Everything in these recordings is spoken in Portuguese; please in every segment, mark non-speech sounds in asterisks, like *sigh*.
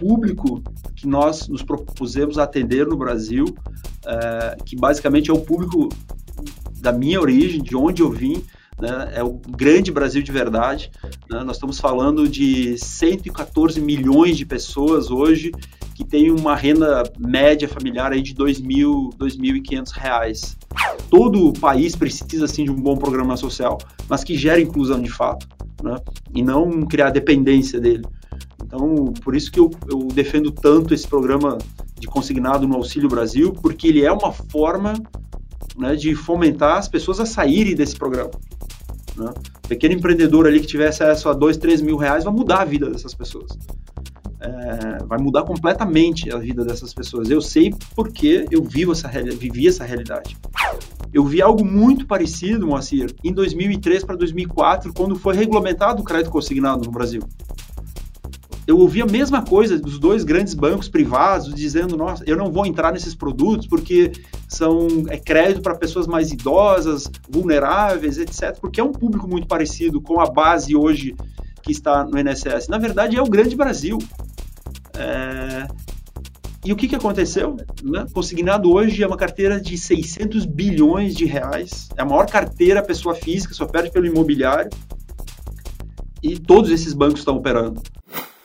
público que nós nos propusemos atender no Brasil, é, que basicamente é o público da minha origem, de onde eu vim, né, é o grande Brasil de verdade. Né, nós estamos falando de 114 milhões de pessoas hoje que têm uma renda média familiar aí de R$ 2.000, 2.500 reais. Todo o país precisa sim de um bom programa social, mas que gere inclusão de fato, né, e não criar dependência dele. Então, por isso que eu, eu defendo tanto esse programa de consignado no Auxílio Brasil, porque ele é uma forma né, de fomentar as pessoas a saírem desse programa. Né? Pequeno empreendedor ali que tiver acesso a dois, três mil reais vai mudar a vida dessas pessoas. É, vai mudar completamente a vida dessas pessoas. Eu sei porque eu vivo essa, vivi essa realidade. Eu vi algo muito parecido, Moacir, em 2003 para 2004, quando foi regulamentado o crédito consignado no Brasil eu ouvi a mesma coisa dos dois grandes bancos privados dizendo: nossa, eu não vou entrar nesses produtos porque são é crédito para pessoas mais idosas, vulneráveis, etc. Porque é um público muito parecido com a base hoje que está no INSS. Na verdade, é o grande Brasil. É... E o que, que aconteceu? Né? Consignado hoje é uma carteira de 600 bilhões de reais. É a maior carteira pessoa física, só perde pelo imobiliário. E todos esses bancos estão operando.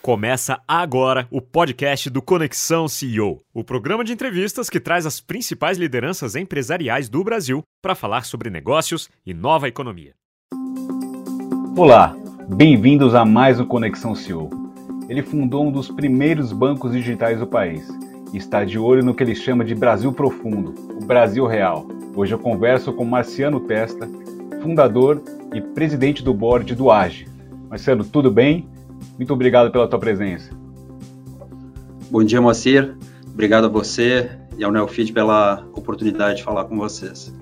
Começa agora o podcast do Conexão CEO, o programa de entrevistas que traz as principais lideranças empresariais do Brasil para falar sobre negócios e nova economia. Olá, bem-vindos a mais um Conexão CEO. Ele fundou um dos primeiros bancos digitais do país e está de olho no que ele chama de Brasil Profundo, o Brasil Real. Hoje eu converso com Marciano Testa, fundador e presidente do board do AGE. Marciano, tudo bem? Muito obrigado pela tua presença. Bom dia, Moacir. Obrigado a você e ao Neofit pela oportunidade de falar com vocês.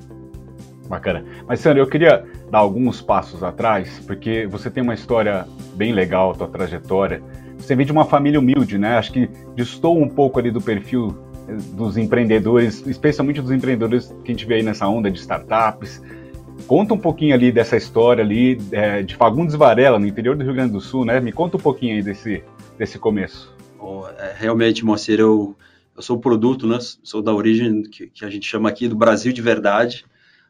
Bacana. Mas, Sandro, eu queria dar alguns passos atrás, porque você tem uma história bem legal, tua trajetória. Você vem de uma família humilde, né? Acho que distou um pouco ali do perfil eh, dos empreendedores, especialmente dos empreendedores que a gente vê aí nessa onda de startups, Conta um pouquinho ali dessa história ali é, de Fagundes Varela, no interior do Rio Grande do Sul, né? Me conta um pouquinho aí desse, desse começo. Oh, é, realmente, Moacir, eu, eu sou produto, né? Sou da origem que, que, a gente chama aqui do Brasil de verdade,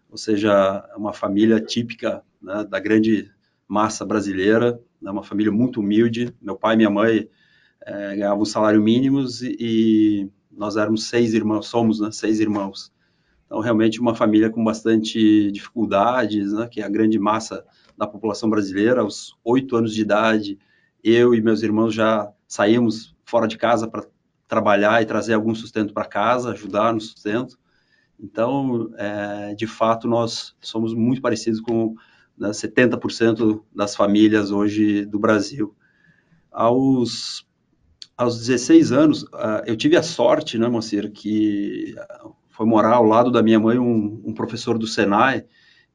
ou seja, é uma família típica né, da grande massa brasileira, né, uma família muito humilde. Meu pai e minha mãe é, ganhavam salário mínimos e, e, nós éramos seis irmãos, somos né, seis irmãos. Então, realmente, uma família com bastante dificuldades, né, que é a grande massa da população brasileira. Aos oito anos de idade, eu e meus irmãos já saímos fora de casa para trabalhar e trazer algum sustento para casa, ajudar no sustento. Então, é, de fato, nós somos muito parecidos com né, 70% das famílias hoje do Brasil. Aos, aos 16 anos, uh, eu tive a sorte, né, Moacir, que foi morar ao lado da minha mãe um, um professor do Senai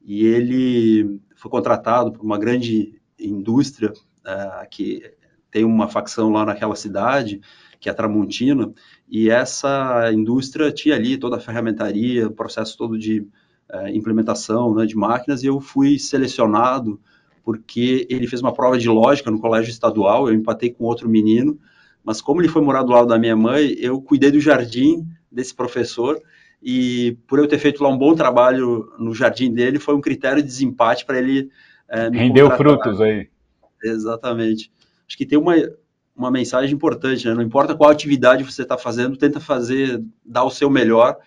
e ele foi contratado por uma grande indústria uh, que tem uma facção lá naquela cidade, que é a Tramontina, e essa indústria tinha ali toda a ferramentaria, o processo todo de uh, implementação né, de máquinas, e eu fui selecionado porque ele fez uma prova de lógica no colégio estadual, eu empatei com outro menino, mas como ele foi morar do lado da minha mãe, eu cuidei do jardim desse professor, e por eu ter feito lá um bom trabalho no jardim dele, foi um critério de desempate para ele é, Rendeu frutos aí. Exatamente. Acho que tem uma, uma mensagem importante, né? Não importa qual atividade você está fazendo, tenta fazer, dar o seu melhor,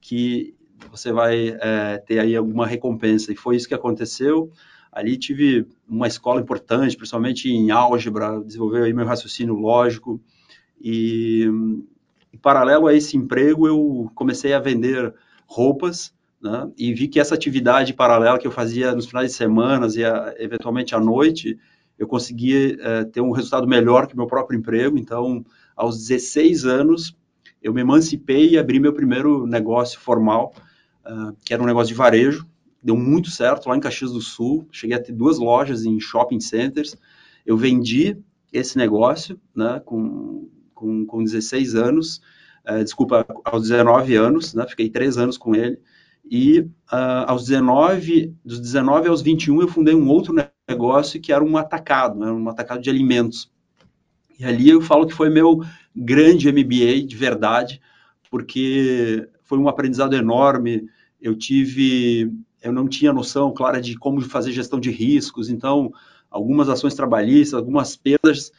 que você vai é, ter aí alguma recompensa. E foi isso que aconteceu. Ali tive uma escola importante, principalmente em álgebra, desenvolveu aí meu raciocínio lógico. E em paralelo a esse emprego, eu comecei a vender roupas, né, e vi que essa atividade paralela que eu fazia nos finais de semanas e a, eventualmente à noite, eu conseguia é, ter um resultado melhor que meu próprio emprego. Então, aos 16 anos, eu me emancipei e abri meu primeiro negócio formal, uh, que era um negócio de varejo. Deu muito certo lá em Caxias do Sul. Cheguei a ter duas lojas em shopping centers. Eu vendi esse negócio né, com com, com 16 anos, uh, desculpa, aos 19 anos, né, fiquei três anos com ele, e uh, aos 19, dos 19 aos 21 eu fundei um outro negócio que era um atacado, né, um atacado de alimentos. E ali eu falo que foi meu grande MBA de verdade, porque foi um aprendizado enorme. Eu tive, eu não tinha noção clara de como fazer gestão de riscos, então algumas ações trabalhistas, algumas perdas,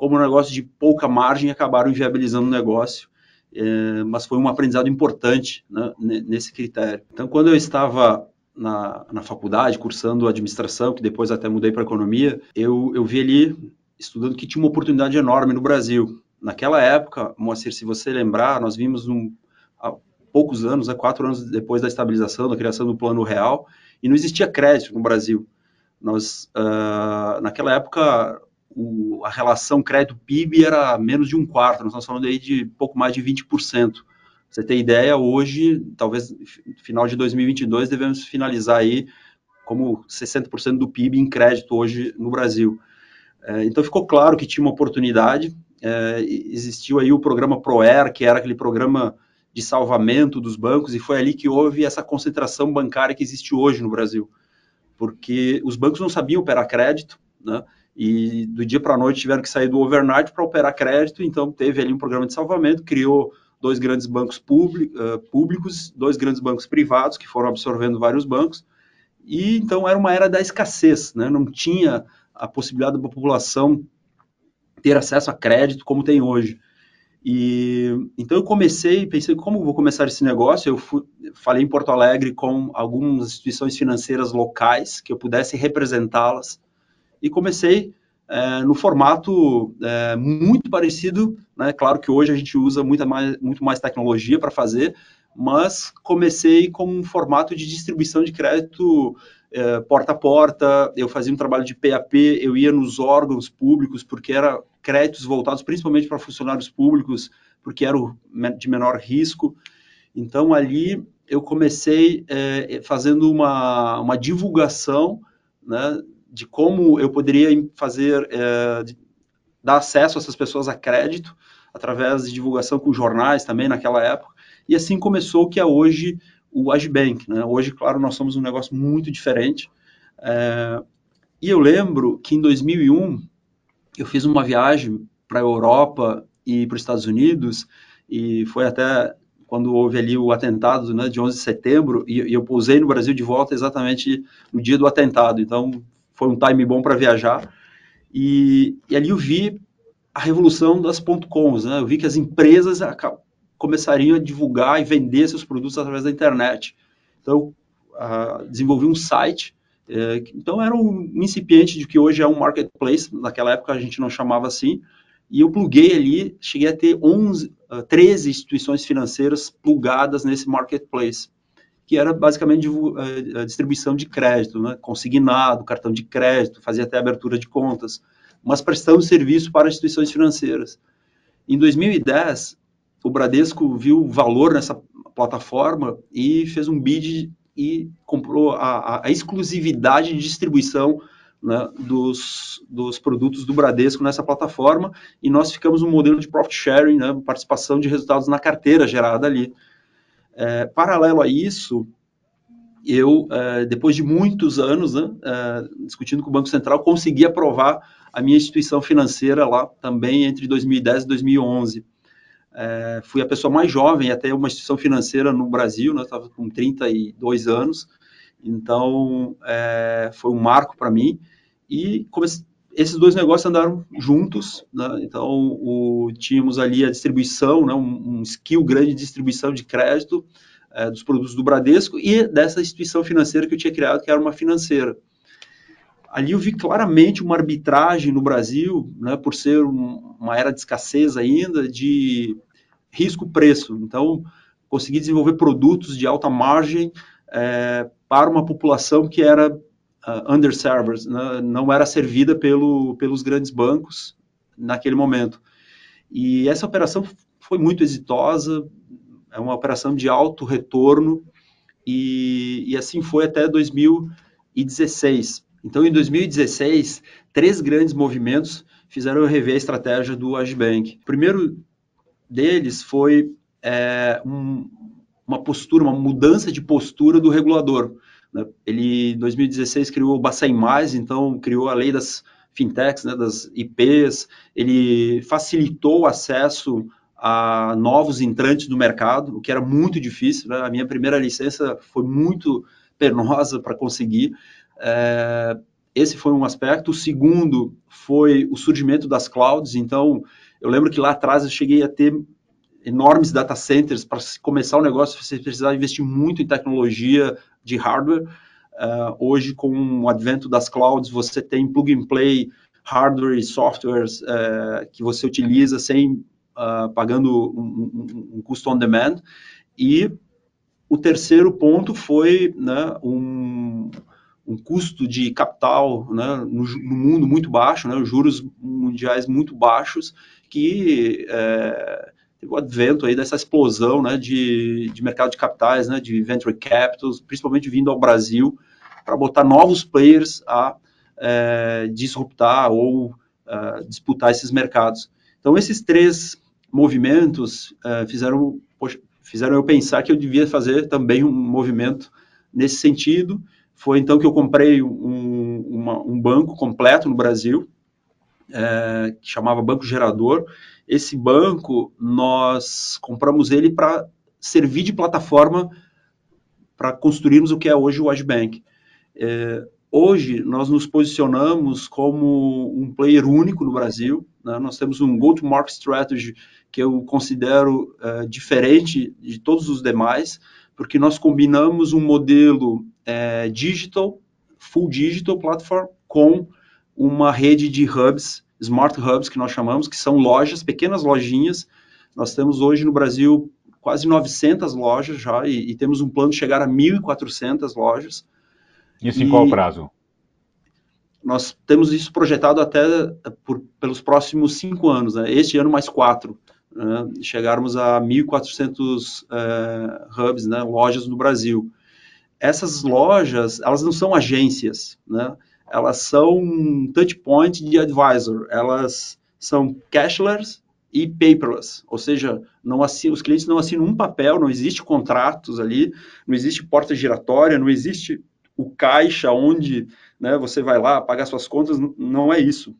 como um negócio de pouca margem, acabaram inviabilizando o negócio. É, mas foi um aprendizado importante né, nesse critério. Então, quando eu estava na, na faculdade, cursando administração, que depois até mudei para economia, eu, eu vi ali, estudando, que tinha uma oportunidade enorme no Brasil. Naquela época, Moacir, se você lembrar, nós vimos um, há poucos anos, há quatro anos depois da estabilização, da criação do Plano Real, e não existia crédito no Brasil. Nós, uh, naquela época, o, a relação crédito-PIB era menos de um quarto, nós estamos falando aí de pouco mais de 20%. Você tem ideia, hoje, talvez final de 2022, devemos finalizar aí como 60% do PIB em crédito hoje no Brasil. É, então ficou claro que tinha uma oportunidade. É, existiu aí o programa ProER, que era aquele programa de salvamento dos bancos, e foi ali que houve essa concentração bancária que existe hoje no Brasil. Porque os bancos não sabiam operar crédito, né? E do dia para a noite tiveram que sair do overnight para operar crédito, então teve ali um programa de salvamento, criou dois grandes bancos públicos, dois grandes bancos privados que foram absorvendo vários bancos, e então era uma era da escassez, né? não tinha a possibilidade da população ter acesso a crédito como tem hoje. E então eu comecei, pensei como vou começar esse negócio. Eu fui, falei em Porto Alegre com algumas instituições financeiras locais que eu pudesse representá-las e comecei é, no formato é, muito parecido, né? Claro que hoje a gente usa muita mais, muito mais tecnologia para fazer, mas comecei com um formato de distribuição de crédito é, porta a porta, eu fazia um trabalho de PAP, eu ia nos órgãos públicos, porque era créditos voltados principalmente para funcionários públicos, porque era de menor risco. Então, ali eu comecei é, fazendo uma, uma divulgação né, de como eu poderia fazer, é, dar acesso a essas pessoas a crédito, através de divulgação com jornais também naquela época, e assim começou o que é hoje o Agibank. Né? Hoje, claro, nós somos um negócio muito diferente, é, e eu lembro que em 2001 eu fiz uma viagem para a Europa e para os Estados Unidos, e foi até quando houve ali o atentado né, de 11 de setembro, e, e eu pousei no Brasil de volta exatamente no dia do atentado. Então, foi um time bom para viajar. E, e, ali eu vi a revolução das .coms, né? Eu vi que as empresas começariam a divulgar e vender seus produtos através da internet. Então, uh, desenvolvi um site. Uh, então, era um incipiente de que hoje é um marketplace. Naquela época a gente não chamava assim. E eu pluguei ali, cheguei a ter 11, uh, 13 instituições financeiras plugadas nesse marketplace que era basicamente a distribuição de crédito, né? consignado, cartão de crédito, fazia até abertura de contas, mas prestando serviço para instituições financeiras. Em 2010, o Bradesco viu valor nessa plataforma e fez um bid e comprou a, a exclusividade de distribuição né, dos, dos produtos do Bradesco nessa plataforma e nós ficamos um modelo de profit sharing, né, participação de resultados na carteira gerada ali. É, paralelo a isso, eu, é, depois de muitos anos né, é, discutindo com o Banco Central, consegui aprovar a minha instituição financeira lá também entre 2010 e 2011. É, fui a pessoa mais jovem até uma instituição financeira no Brasil, né, estava com 32 anos, então é, foi um marco para mim. E comecei, esses dois negócios andaram juntos, né? então o, tínhamos ali a distribuição, né? um, um skill grande de distribuição de crédito é, dos produtos do Bradesco e dessa instituição financeira que eu tinha criado, que era uma financeira. Ali eu vi claramente uma arbitragem no Brasil, né, por ser um, uma era de escassez ainda, de risco-preço. Então, consegui desenvolver produtos de alta margem é, para uma população que era uh, underserved, né, não era servida pelo, pelos grandes bancos naquele momento. E essa operação foi muito exitosa, é uma operação de alto retorno, e, e assim foi até 2016. Então, em 2016, três grandes movimentos fizeram eu rever a estratégia do Agibank. O primeiro deles foi é, um, uma postura, uma mudança de postura do regulador. Né? Ele, em 2016, criou o Bacen Mais, então criou a lei das fintechs, né, das IPs, ele facilitou o acesso a novos entrantes no mercado, o que era muito difícil. Né? A minha primeira licença foi muito penosa para conseguir. É, esse foi um aspecto. O segundo foi o surgimento das clouds. Então, eu lembro que lá atrás eu cheguei a ter enormes data centers. Para começar o negócio, você precisava investir muito em tecnologia de hardware. Uh, hoje, com o advento das clouds, você tem plug and play hardware e softwares uh, que você utiliza sem uh, pagando um, um, um, custo on demand. E o terceiro ponto foi né, um, um custo de capital né, no, no, mundo muito baixo, né, os juros mundiais muito baixos, que é, teve o advento aí dessa explosão né, de, de mercado de capitais, né, de venture capitals, principalmente vindo ao Brasil, para botar novos players a é, disruptar ou uh, disputar esses mercados. Então, esses três movimentos uh, fizeram, poxa, fizeram eu pensar que eu devia fazer também um movimento nesse sentido. Foi então que eu comprei um, uma, um banco completo no Brasil, é, que chamava Banco Gerador. Esse banco, nós compramos ele para servir de plataforma para construirmos o que é hoje o Agibank. É, hoje, nós nos posicionamos como um player único no Brasil. Né? Nós temos um go-to-market strategy que eu considero uh, diferente de todos os demais, porque nós combinamos um modelo uh, digital, full digital platform, com uma rede de hubs, smart hubs que nós chamamos, que são lojas, pequenas lojinhas. Nós temos hoje no Brasil quase 900 lojas já e, e temos um plano de chegar a 1.400 lojas. Isso em e, qual prazo? Nós temos isso projetado até por, pelos próximos cinco anos, né? este ano mais quatro né, chegarmos a 1.400 é, hubs, né, lojas no Brasil. Essas lojas, elas não são agências, né, elas são touch point de advisor, elas são cashless e paperless, ou seja, não assinam, os clientes não assinam um papel, não existe contratos ali, não existe porta giratória, não existe o caixa onde né, você vai lá pagar suas contas, não é isso.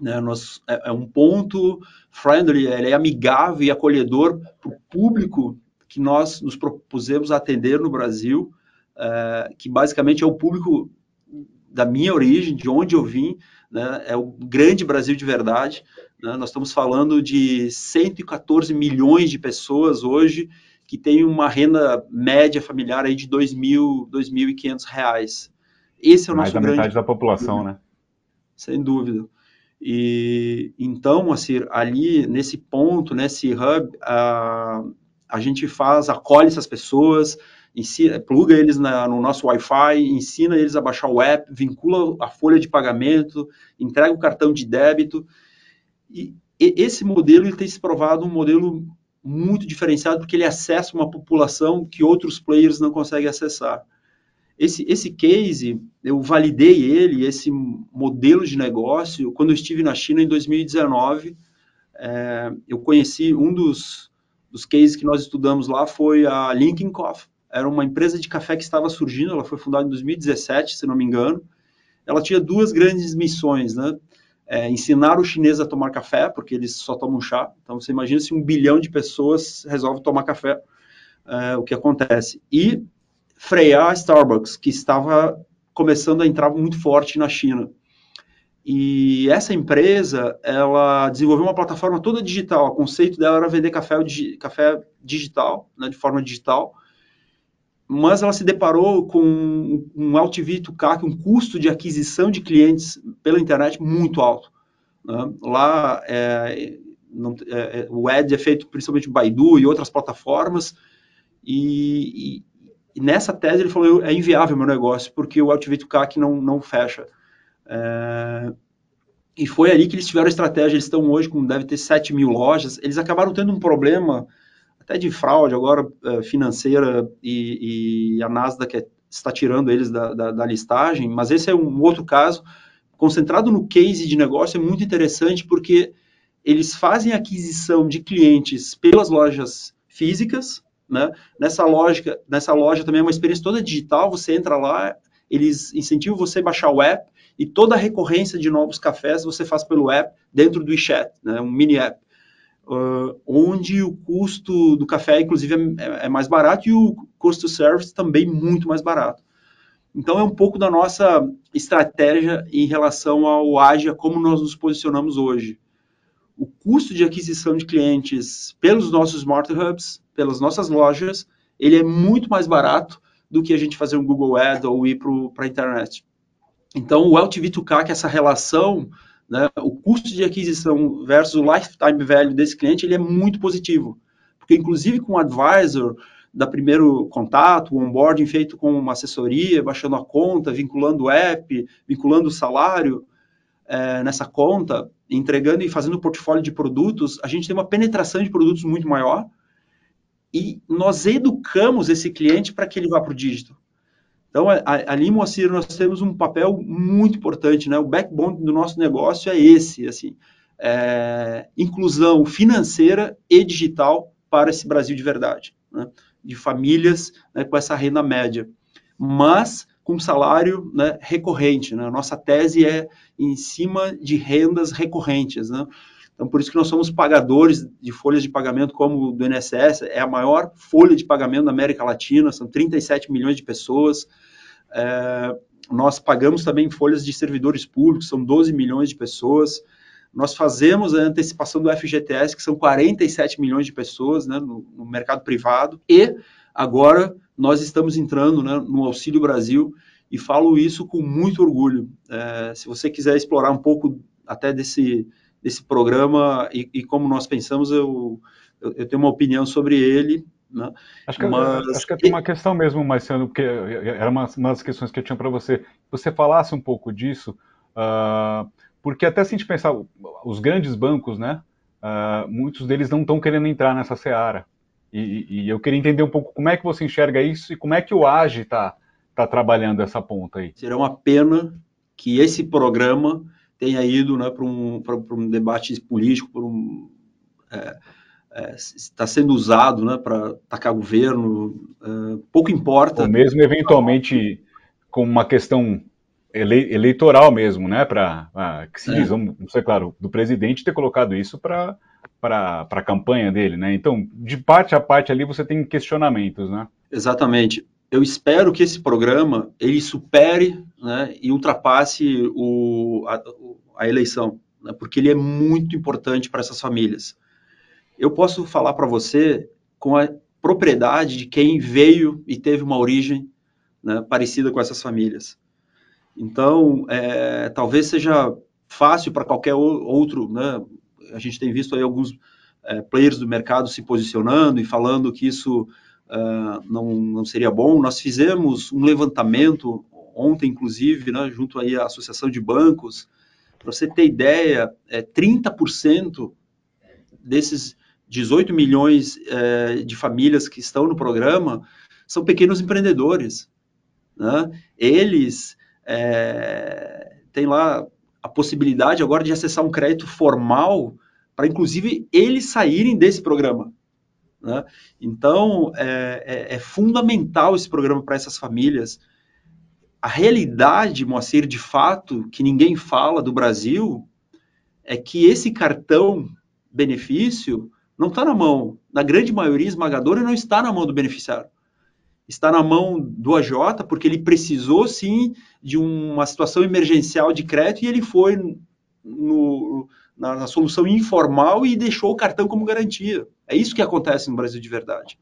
Né, nós, é, é, um ponto friendly, ele é amigável e acolhedor para o público que nós nos propusemos atender no Brasil, é, que basicamente é o público da minha origem, de onde eu vim, né, é o grande Brasil de verdade. Né, nós estamos falando de 114 milhões de pessoas hoje que têm uma renda média familiar aí de R$ 2.000, 2.500 reais. Esse é o Mais nosso da grande... metade da população, né? Sem dúvida. E então, assim, ali nesse ponto, nesse hub, a, a gente faz, acolhe essas pessoas, ensina, pluga eles na, no nosso Wi-Fi, ensina eles a baixar o app, vincula a folha de pagamento, entrega o cartão de débito. E, e esse modelo ele tem se provado um modelo muito diferenciado porque ele acessa uma população que outros players não conseguem acessar. Esse, esse case, eu validei ele, esse modelo de negócio, quando eu estive na China em 2019. É, eu conheci um dos, dos cases que nós estudamos lá foi a Linkin Coffee. Era uma empresa de café que estava surgindo, ela foi fundada em 2017, se não me engano. Ela tinha duas grandes missões, né? É, ensinar o chinês a tomar café, porque eles só tomam chá. Então, você imagina se um bilhão de pessoas resolve tomar café, é, o que acontece. E frear a Starbucks, que estava começando a entrar muito forte na China. E essa empresa, ela desenvolveu uma plataforma toda digital. O conceito dela era vender café, café digital, né, de forma digital. Mas ela se deparou com um LTV to CAC, um custo de aquisição de clientes pela internet muito alto. Né? Lá, é, não, é, o ad é feito principalmente Baidu e outras plataformas, e, e nessa tese ele falou, é inviável meu negócio, porque o LTV to CAC não, não fecha. É... E foi ali que eles tiveram a estratégia, eles estão hoje com, deve ter 7 mil lojas, eles acabaram tendo um problema até de fraude agora é, financeira e, e, a Nasdaq está tirando eles da, da, da, listagem, mas esse é um outro caso, concentrado no case de negócio, é muito interessante porque eles fazem aquisição de clientes pelas lojas físicas, né? Nessa lógica, nessa loja também é uma experiência toda digital, você entra lá, eles incentivam você a baixar o app e toda a recorrência de novos cafés você faz pelo app dentro do WeChat, né, um mini app, uh, onde o custo do café, inclusive, é, é mais barato e o custo service também muito mais barato. Então, é um pouco da nossa estratégia em relação ao Agia, como nós nos posicionamos hoje. O custo de aquisição de clientes pelos nossos Smart Hubs, pelas nossas lojas, ele é muito mais barato do que a gente fazer um Google Ad ou ir para a internet. Então, o LTV to CAC, essa relação, né, o custo de aquisição versus o lifetime value desse cliente, ele é muito positivo. Porque, inclusive, com o advisor, da primeiro contato, o onboarding feito com uma assessoria, baixando a conta, vinculando o app, vinculando o salário é, nessa conta, entregando e fazendo um portfólio de produtos, a gente tem uma penetração de produtos muito maior e nós educamos esse cliente para que ele vá para o dígito. Então, ali, Moacir, nós temos um papel muito importante, né? O backbone do nosso negócio é esse, assim, é, inclusão financeira e digital para esse Brasil de verdade, né? de famílias né, com essa renda média, mas com salário né, recorrente. Né? Nossa tese é em cima de rendas recorrentes, né? Então, por isso que nós somos pagadores de folhas de pagamento como do INSS, é a maior folha de pagamento da América Latina, são 37 milhões de pessoas. É, nós pagamos também folhas de servidores públicos, são 12 milhões de pessoas. Nós fazemos a antecipação do FGTS, que são 47 milhões de pessoas né, no, no mercado privado. E agora nós estamos entrando né, no Auxílio Brasil e falo isso com muito orgulho. É, se você quiser explorar um pouco até desse desse programa e, e como nós pensamos, eu, eu, eu, tenho uma opinião sobre ele. Né? Acho, que, Mas... acho que tem uma questão mesmo, Marcelo, porque era uma, uma das questões que eu tinha para você. Você falasse um pouco disso, uh, porque até se a gente pensar, os grandes bancos, né? Uh, muitos deles não estão querendo entrar nessa seara. E, e, eu queria entender um pouco como é que você enxerga isso e como é que o AGE está tá trabalhando essa ponta aí. Será uma pena que esse programa tenha ido né, para um, um debate político, por um, é, é, está sendo usado né, para atacar governo, é, pouco importa. Ou mesmo eventualmente com uma questão ele, eleitoral mesmo, né, para que se é. diz, não sei, claro, do presidente ter colocado isso para para a campanha dele, né? Então, de parte a parte ali você tem questionamentos, né? Exatamente eu espero que esse programa ele supere né, e ultrapasse o, a, a eleição, né, porque ele é muito importante para essas famílias. Eu posso falar para você com a propriedade de quem veio e teve uma origem né, parecida com essas famílias. Então, é, talvez seja fácil para qualquer outro, né, a gente tem visto aí alguns é, players do mercado se posicionando e falando que isso uh, não, não seria bom. Nós fizemos um levantamento ontem, inclusive, né, junto aí à Associação de Bancos, para você ter ideia, é, 30% desses 18 milhões é, de famílias que estão no programa são pequenos empreendedores. Né? Eles é, têm lá a possibilidade agora de acessar um crédito formal para, inclusive, eles saírem desse programa. Né? Então, é, é, é, fundamental esse programa para essas famílias. A realidade, Moacir, de fato, que ninguém fala do Brasil, é que esse cartão benefício não está na mão, na grande maioria esmagadora, não está na mão do beneficiário. Está na mão do AJ, porque ele precisou, sim, de uma situação emergencial de crédito e ele foi no, na, na, solução informal e deixou o cartão como garantia. É isso que acontece no Brasil de verdade.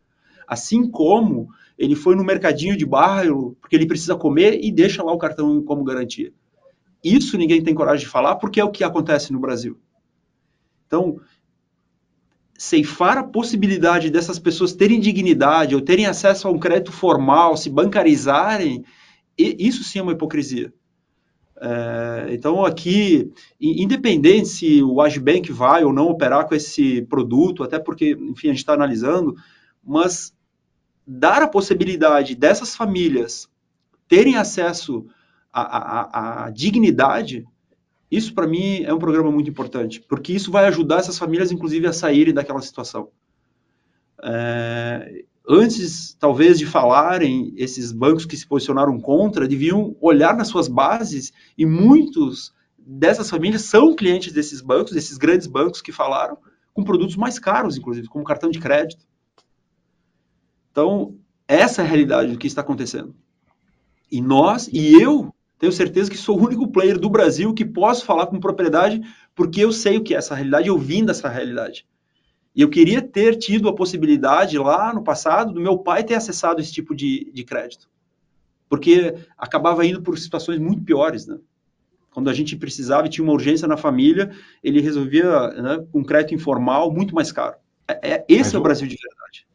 Assim como ele foi no mercadinho de bairro, porque ele precisa comer e deixa lá o cartão como garantia. Isso ninguém tem coragem de falar, porque é o que acontece no Brasil. Então, ceifar a possibilidade dessas pessoas terem dignidade ou terem acesso a um crédito formal, se bancarizarem, isso sim é uma hipocrisia. É, então, aqui, independente se o Agibank vai ou não operar com esse produto, até porque, enfim, a gente está analisando, mas dar a possibilidade dessas famílias terem acesso à, à, dignidade, isso para mim é um programa muito importante, porque isso vai ajudar essas famílias, inclusive, a saírem daquela situação. É, antes, talvez, de falarem, esses bancos que se posicionaram contra, deviam olhar nas suas bases e muitos dessas famílias são clientes desses bancos, desses grandes bancos que falaram, com produtos mais caros, inclusive, como cartão de crédito. Então, essa é a realidade do que está acontecendo. E nós, e eu, tenho certeza que sou o único player do Brasil que posso falar com propriedade, porque eu sei o que é essa realidade, eu vim dessa realidade. E eu queria ter tido a possibilidade lá no passado do meu pai ter acessado esse tipo de, de crédito. Porque acabava indo por situações muito piores, né? Quando a gente precisava e tinha uma urgência na família, ele resolvia né, com crédito informal muito mais caro. É, é esse Mas é o Brasil de verdade.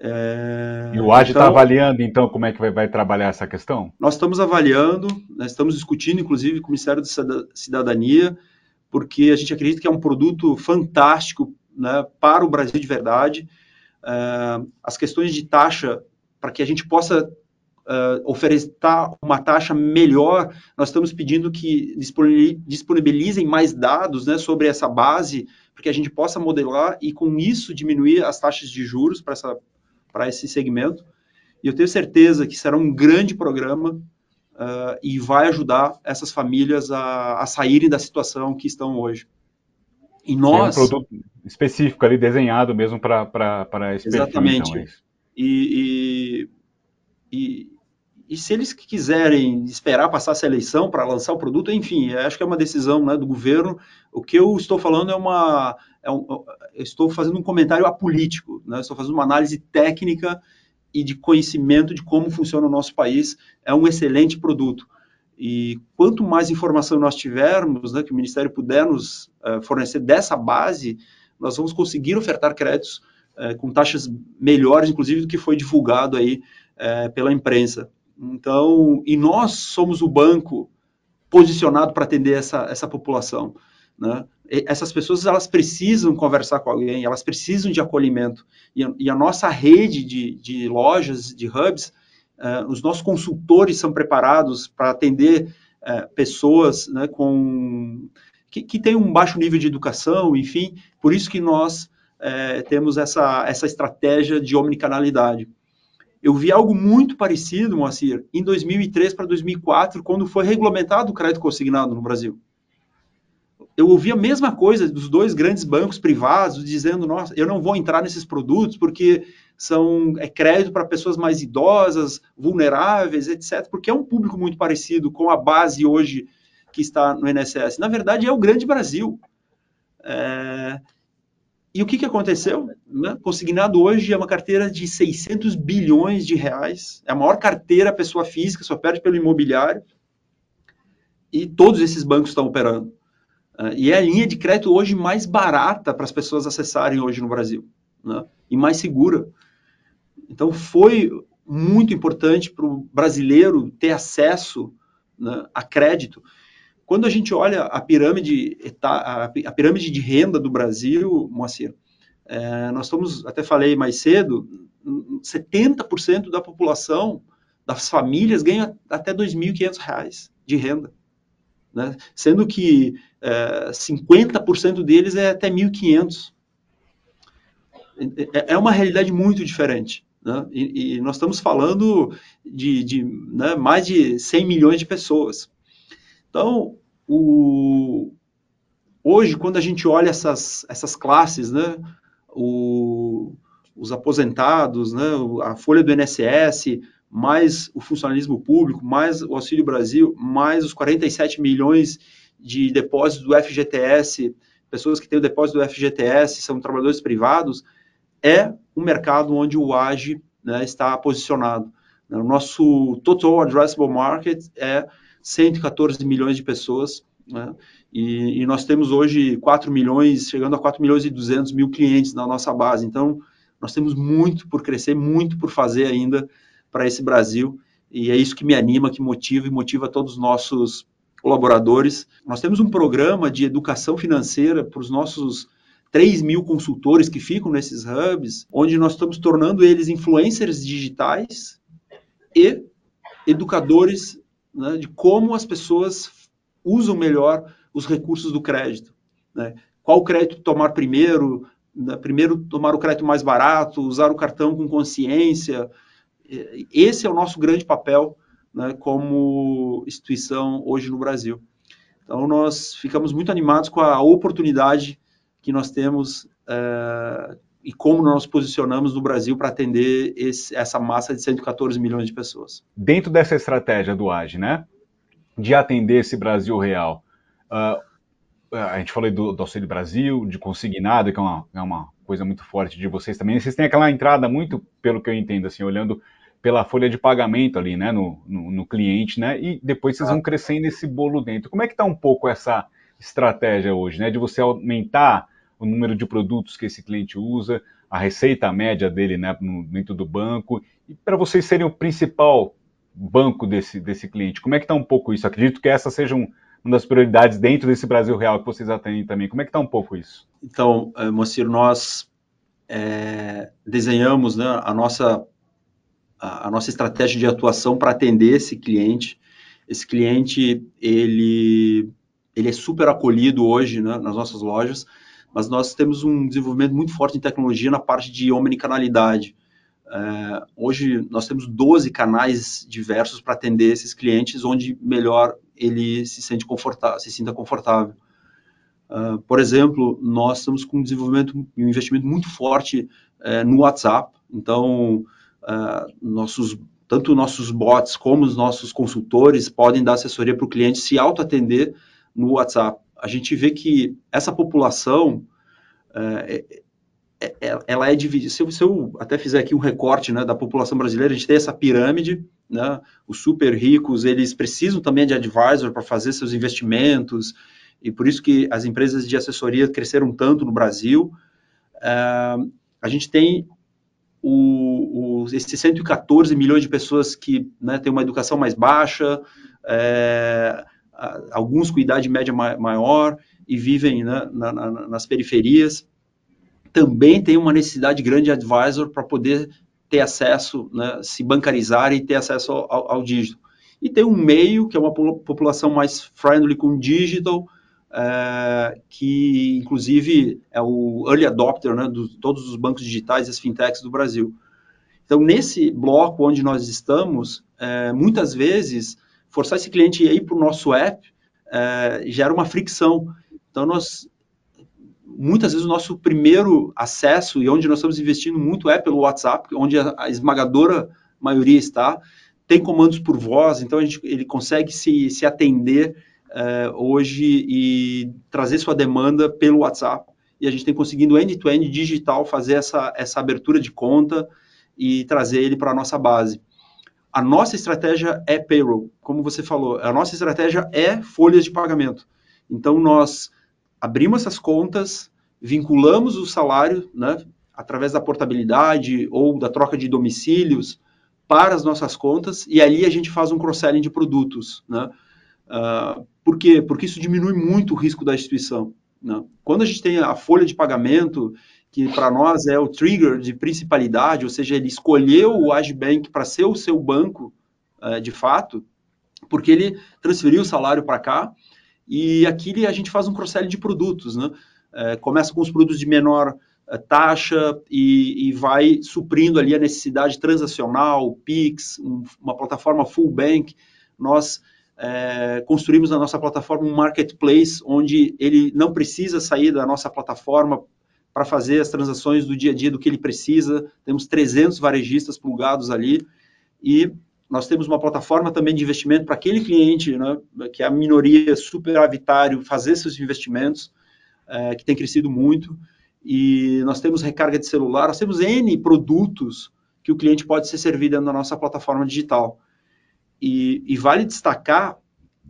É... E o AD está então, avaliando, então, como é que vai, vai, trabalhar essa questão? Nós estamos avaliando, nós estamos discutindo, inclusive, com o Ministério da Cidadania, porque a gente acredita que é um produto fantástico né, para o Brasil de verdade. Uh, as questões de taxa, para que a gente possa uh, oferecer uma taxa melhor, nós estamos pedindo que disponibilizem mais dados né, sobre essa base, para que a gente possa modelar e, com isso, diminuir as taxas de juros para esse segmento. E eu tenho certeza que será um grande programa uh, e vai ajudar essas famílias a, a saírem da situação que estão hoje. E nós. É um produto específico ali, desenhado mesmo para esse Exatamente. Perfil, então, é e, e, e, se eles quiserem esperar passar essa eleição para lançar o produto, enfim, acho que é uma decisão né, do governo. O que eu estou falando é uma. É um, eu estou fazendo um comentário apolítico, né, estou fazendo uma análise técnica e de conhecimento de como funciona o nosso país. É um excelente produto. E quanto mais informação nós tivermos, né, que o Ministério puder nos uh, fornecer dessa base, nós vamos conseguir ofertar créditos uh, com taxas melhores, inclusive do que foi divulgado aí uh, pela imprensa. Então, e nós somos o banco posicionado para atender essa, essa população. Né? essas pessoas elas precisam conversar com alguém, elas precisam de acolhimento. E a, e a nossa rede de, de lojas, de hubs, os nossos consultores são preparados para atender uh, pessoas né, com, que, que têm um baixo nível de educação, enfim, por isso que nós uh, temos essa, essa estratégia de omnicanalidade. Eu vi algo muito parecido, Moacir, em 2003 para 2004, quando foi regulamentado o crédito consignado no Brasil. Eu ouvi a mesma coisa dos dois grandes bancos privados dizendo: nossa, eu não vou entrar nesses produtos porque são é crédito para pessoas mais idosas, vulneráveis, etc., porque é um público muito parecido com a base hoje que está no INSS. Na verdade, é o grande Brasil. É... E o que, que aconteceu? Né? Consignado hoje é uma carteira de 600 bilhões de reais, é a maior carteira pessoa física, só perde pelo imobiliário, e todos esses bancos estão operando. Uh, e é a linha de crédito hoje mais barata para as pessoas acessarem hoje no Brasil, né? e mais segura. Então, foi muito importante para o brasileiro ter acesso né, a crédito. Quando a gente olha a pirâmide, a pirâmide de renda do Brasil, Moacir, é, nós estamos, até falei mais cedo, 70% da população, das famílias, ganha até R$ 2.500 de renda. Né? Sendo que é, 50% deles é até 1.500. É, é uma realidade muito diferente. Né? E, e, nós estamos falando de, de né, mais de 100 milhões de pessoas. Então, o, hoje, quando a gente olha essas, essas classes, né, o, os aposentados, né, a folha do INSS, mais o funcionalismo público, mais o Auxílio Brasil, mais os 47 milhões de depósitos do FGTS, pessoas que têm o depósito do FGTS, são trabalhadores privados, é um mercado onde o AGE né, está posicionado. O nosso total addressable market é 114 milhões de pessoas, né, e, e, nós temos hoje 4 milhões, chegando a 4 milhões e 200 mil clientes na nossa base. Então, nós temos muito por crescer, muito por fazer ainda para esse Brasil, e é isso que me anima, que motiva e motiva todos os nossos colaboradores. Nós temos um programa de educação financeira para os nossos 3 mil consultores que ficam nesses hubs, onde nós estamos tornando eles influencers digitais e educadores né, de como as pessoas usam melhor os recursos do crédito. Né? Qual crédito tomar primeiro, né, primeiro tomar o crédito mais barato, usar o cartão com consciência. Esse é o nosso grande papel né, como instituição hoje no Brasil. Então, nós ficamos muito animados com a oportunidade que nós temos é, e como nós posicionamos no Brasil para atender esse, essa massa de 114 milhões de pessoas. Dentro dessa estratégia do AGE, né, de atender esse Brasil real, uh, a gente falou do, do Auxílio Brasil, de consignado, que é uma, é uma coisa muito forte de vocês também. Vocês têm aquela entrada muito, pelo que eu entendo, assim, olhando pela folha de pagamento ali, né, no, no, no cliente, né, e depois vocês vão crescendo esse bolo dentro. Como é que está um pouco essa estratégia hoje, né, de você aumentar o número de produtos que esse cliente usa, a receita média dele, né, dentro do banco, e para vocês serem o principal banco desse, desse cliente, como é que está um pouco isso? Acredito que essa seja um, uma das prioridades dentro desse Brasil real que vocês atendem também. Como é que está um pouco isso? Então, eh, Mocir, nós é, desenhamos né, a nossa a, nossa estratégia de atuação para atender esse cliente. Esse cliente, ele, ele é super acolhido hoje né, nas nossas lojas, mas nós temos um desenvolvimento muito forte em tecnologia na parte de omnicanalidade. É, hoje nós temos 12 canais diversos para atender esses clientes, onde melhor ele se sente confortável, se sinta confortável. Uh, por exemplo, nós estamos com um desenvolvimento, um investimento muito forte uh, no WhatsApp. Então, uh, nossos, tanto nossos bots como os nossos consultores podem dar assessoria para o cliente se auto-atender no WhatsApp. A gente vê que essa população, uh, é, é, ela é dividida. Se eu, se eu, até fizer aqui um recorte né, da população brasileira, a gente tem essa pirâmide, né, os super ricos, eles precisam também de advisor para fazer seus investimentos, e por isso que as empresas de assessoria cresceram tanto no Brasil. Uh, a gente tem o, o, esses 114 milhões de pessoas que né, têm uma educação mais baixa, é, alguns com idade média maior e vivem né, na, na, nas periferias, também tem uma necessidade grande de advisor para poder ter acesso, né, se bancarizar e ter acesso ao, ao, dígito. E tem um meio, que é uma população mais friendly com digital, é, que inclusive é o early adopter né, de todos os bancos digitais e as fintechs do Brasil. Então, nesse bloco onde nós estamos, é, muitas vezes, forçar esse cliente a ir para o nosso app é, gera uma fricção. Então, nós, muitas vezes, o nosso primeiro acesso, e onde nós estamos investindo muito, é pelo WhatsApp, onde a, a esmagadora maioria está, tem comandos por voz, então a gente, ele consegue se, se atender uh, hoje e trazer sua demanda pelo WhatsApp. E a gente tem conseguido end-to-end -end digital fazer essa, essa abertura de conta e trazer ele para a nossa base. A nossa estratégia é payroll, como você falou. A nossa estratégia é folhas de pagamento. Então, nós abrimos essas contas, vinculamos o salário, né, através da portabilidade ou da troca de domicílios para as nossas contas, e ali a gente faz um cross-selling de produtos, né? Uh, por quê? Porque isso diminui muito o risco da instituição. Né? Quando a gente tem a folha de pagamento, que para nós é o trigger de principalidade, ou seja, ele escolheu o Agibank para ser o seu banco uh, de fato, porque ele transferiu o salário para cá, e aqui a gente faz um cross de produtos. Né? Uh, começa com os produtos de menor eh, taxa e, e, vai suprindo ali a necessidade transacional, PIX, um, uma plataforma full bank. Nós é, construímos na nossa plataforma um marketplace onde ele não precisa sair da nossa plataforma para fazer as transações do dia a dia do que ele precisa. Temos 300 varejistas plugados ali e nós temos uma plataforma também de investimento para aquele cliente, né, que é a minoria superavitário, fazer seus investimentos, é, que tem crescido muito. E nós temos recarga de celular, nós temos N produtos que o cliente pode ser servido na nossa plataforma digital. E, e vale destacar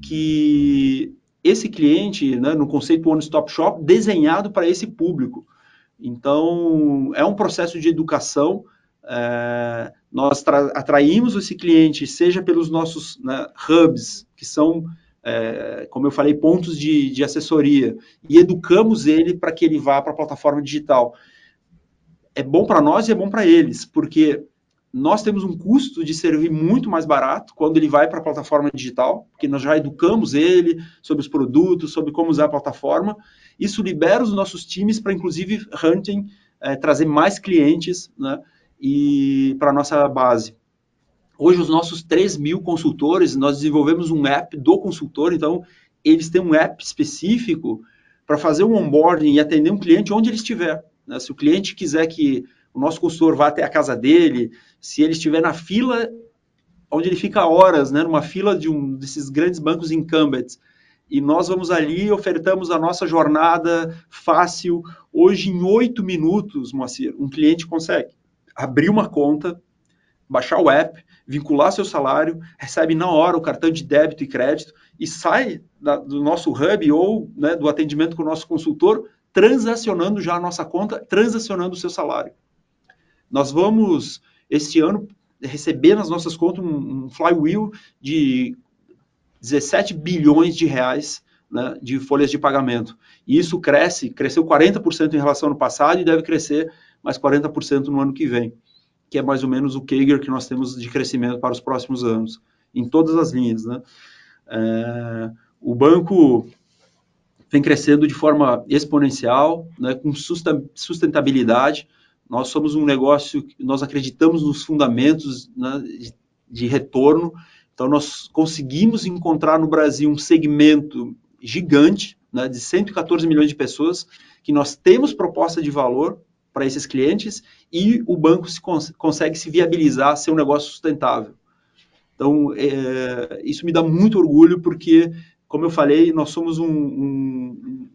que esse cliente, né, no conceito One Stop Shop, desenhado para esse público. Então, é um processo de educação. É, nós atraímos esse cliente, seja pelos nossos né, hubs, que são, é, como eu falei, pontos de, de assessoria, e educamos ele para que ele vá para a plataforma digital. É bom para nós e é bom para eles, porque nós temos um custo de servir muito mais barato quando ele vai para a plataforma digital, porque nós já educamos ele sobre os produtos, sobre como usar a plataforma. Isso libera os nossos times para, inclusive, hunting, é, trazer mais clientes né, e para a nossa base. Hoje, os nossos 3 mil consultores, nós desenvolvemos um app do consultor, então, eles têm um app específico para fazer um onboarding e atender um cliente onde ele estiver. Né? Se o cliente quiser que o nosso consultor vá até a casa dele, se ele estiver na fila, onde ele fica horas, né, numa fila de um desses grandes bancos incumbents, e nós vamos ali e ofertamos a nossa jornada fácil. Hoje, em oito minutos, Moacir, um cliente consegue abrir uma conta, baixar o app, vincular seu salário, recebe na hora o cartão de débito e crédito e sai da, do nosso hub ou né, do atendimento com o nosso consultor, transacionando já a nossa conta, transacionando o seu salário. Nós vamos, este ano, receber nas nossas contas um, um flywheel de 17 bilhões de reais né, de folhas de pagamento. E isso cresce, cresceu 40% em relação ao ano passado e deve crescer mais 40% no ano que vem, que é mais ou menos o CAGR que nós temos de crescimento para os próximos anos, em todas as linhas. Né? É, o banco vem crescendo de forma exponencial, né, com sustentabilidade, nós somos um negócio, nós acreditamos nos fundamentos né, de, retorno, então nós conseguimos encontrar no Brasil um segmento gigante, né, de 114 milhões de pessoas, que nós temos proposta de valor para esses clientes e o banco se cons consegue se viabilizar, ser um negócio sustentável. Então, é, isso me dá muito orgulho, porque, como eu falei, nós somos um, um,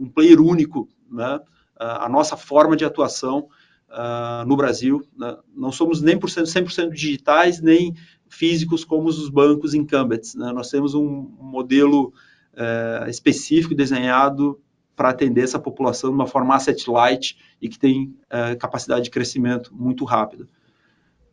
um player único, né? a nossa forma de atuação uh, no Brasil. Né? Não somos nem por cento, 100% digitais, nem físicos como os bancos incumbents. Né? Nós temos um modelo uh, específico desenhado para atender essa população de uma forma asset light e que tem uh, capacidade de crescimento muito rápida.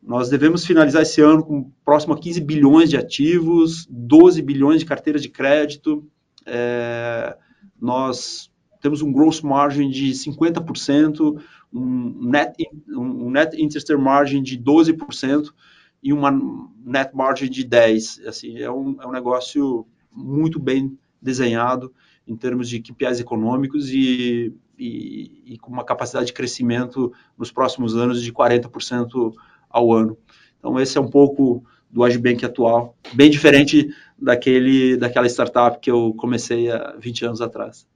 Nós devemos finalizar esse ano com próximo a 15 bilhões de ativos, 12 bilhões de carteiras de crédito. É, nós temos um gross margin de 50%, um net, um net interest margin de 12% e uma net margin de 10%. Assim, é, um, é um negócio muito bem desenhado em termos de KPIs econômicos e, e, e, com uma capacidade de crescimento nos próximos anos de 40% ao ano. Então, esse é um pouco do Agibank atual, bem diferente daquele, daquela startup que eu comecei há 20 anos atrás.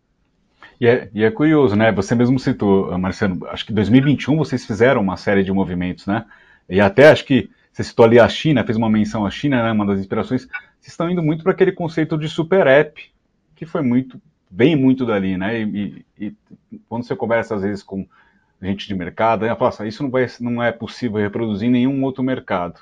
E é, e é, curioso, né? Você mesmo citou, Marcelo, acho que em 2021 vocês fizeram uma série de movimentos, né? E até acho que você citou ali a China, fez uma menção à China, né? Uma das inspirações. Vocês estão indo muito para aquele conceito de super app, que foi muito, bem muito dali, né? E, e, e quando você conversa às vezes com gente de mercado, ela fala assim, isso não, vai, não é possível reproduzir em nenhum outro mercado.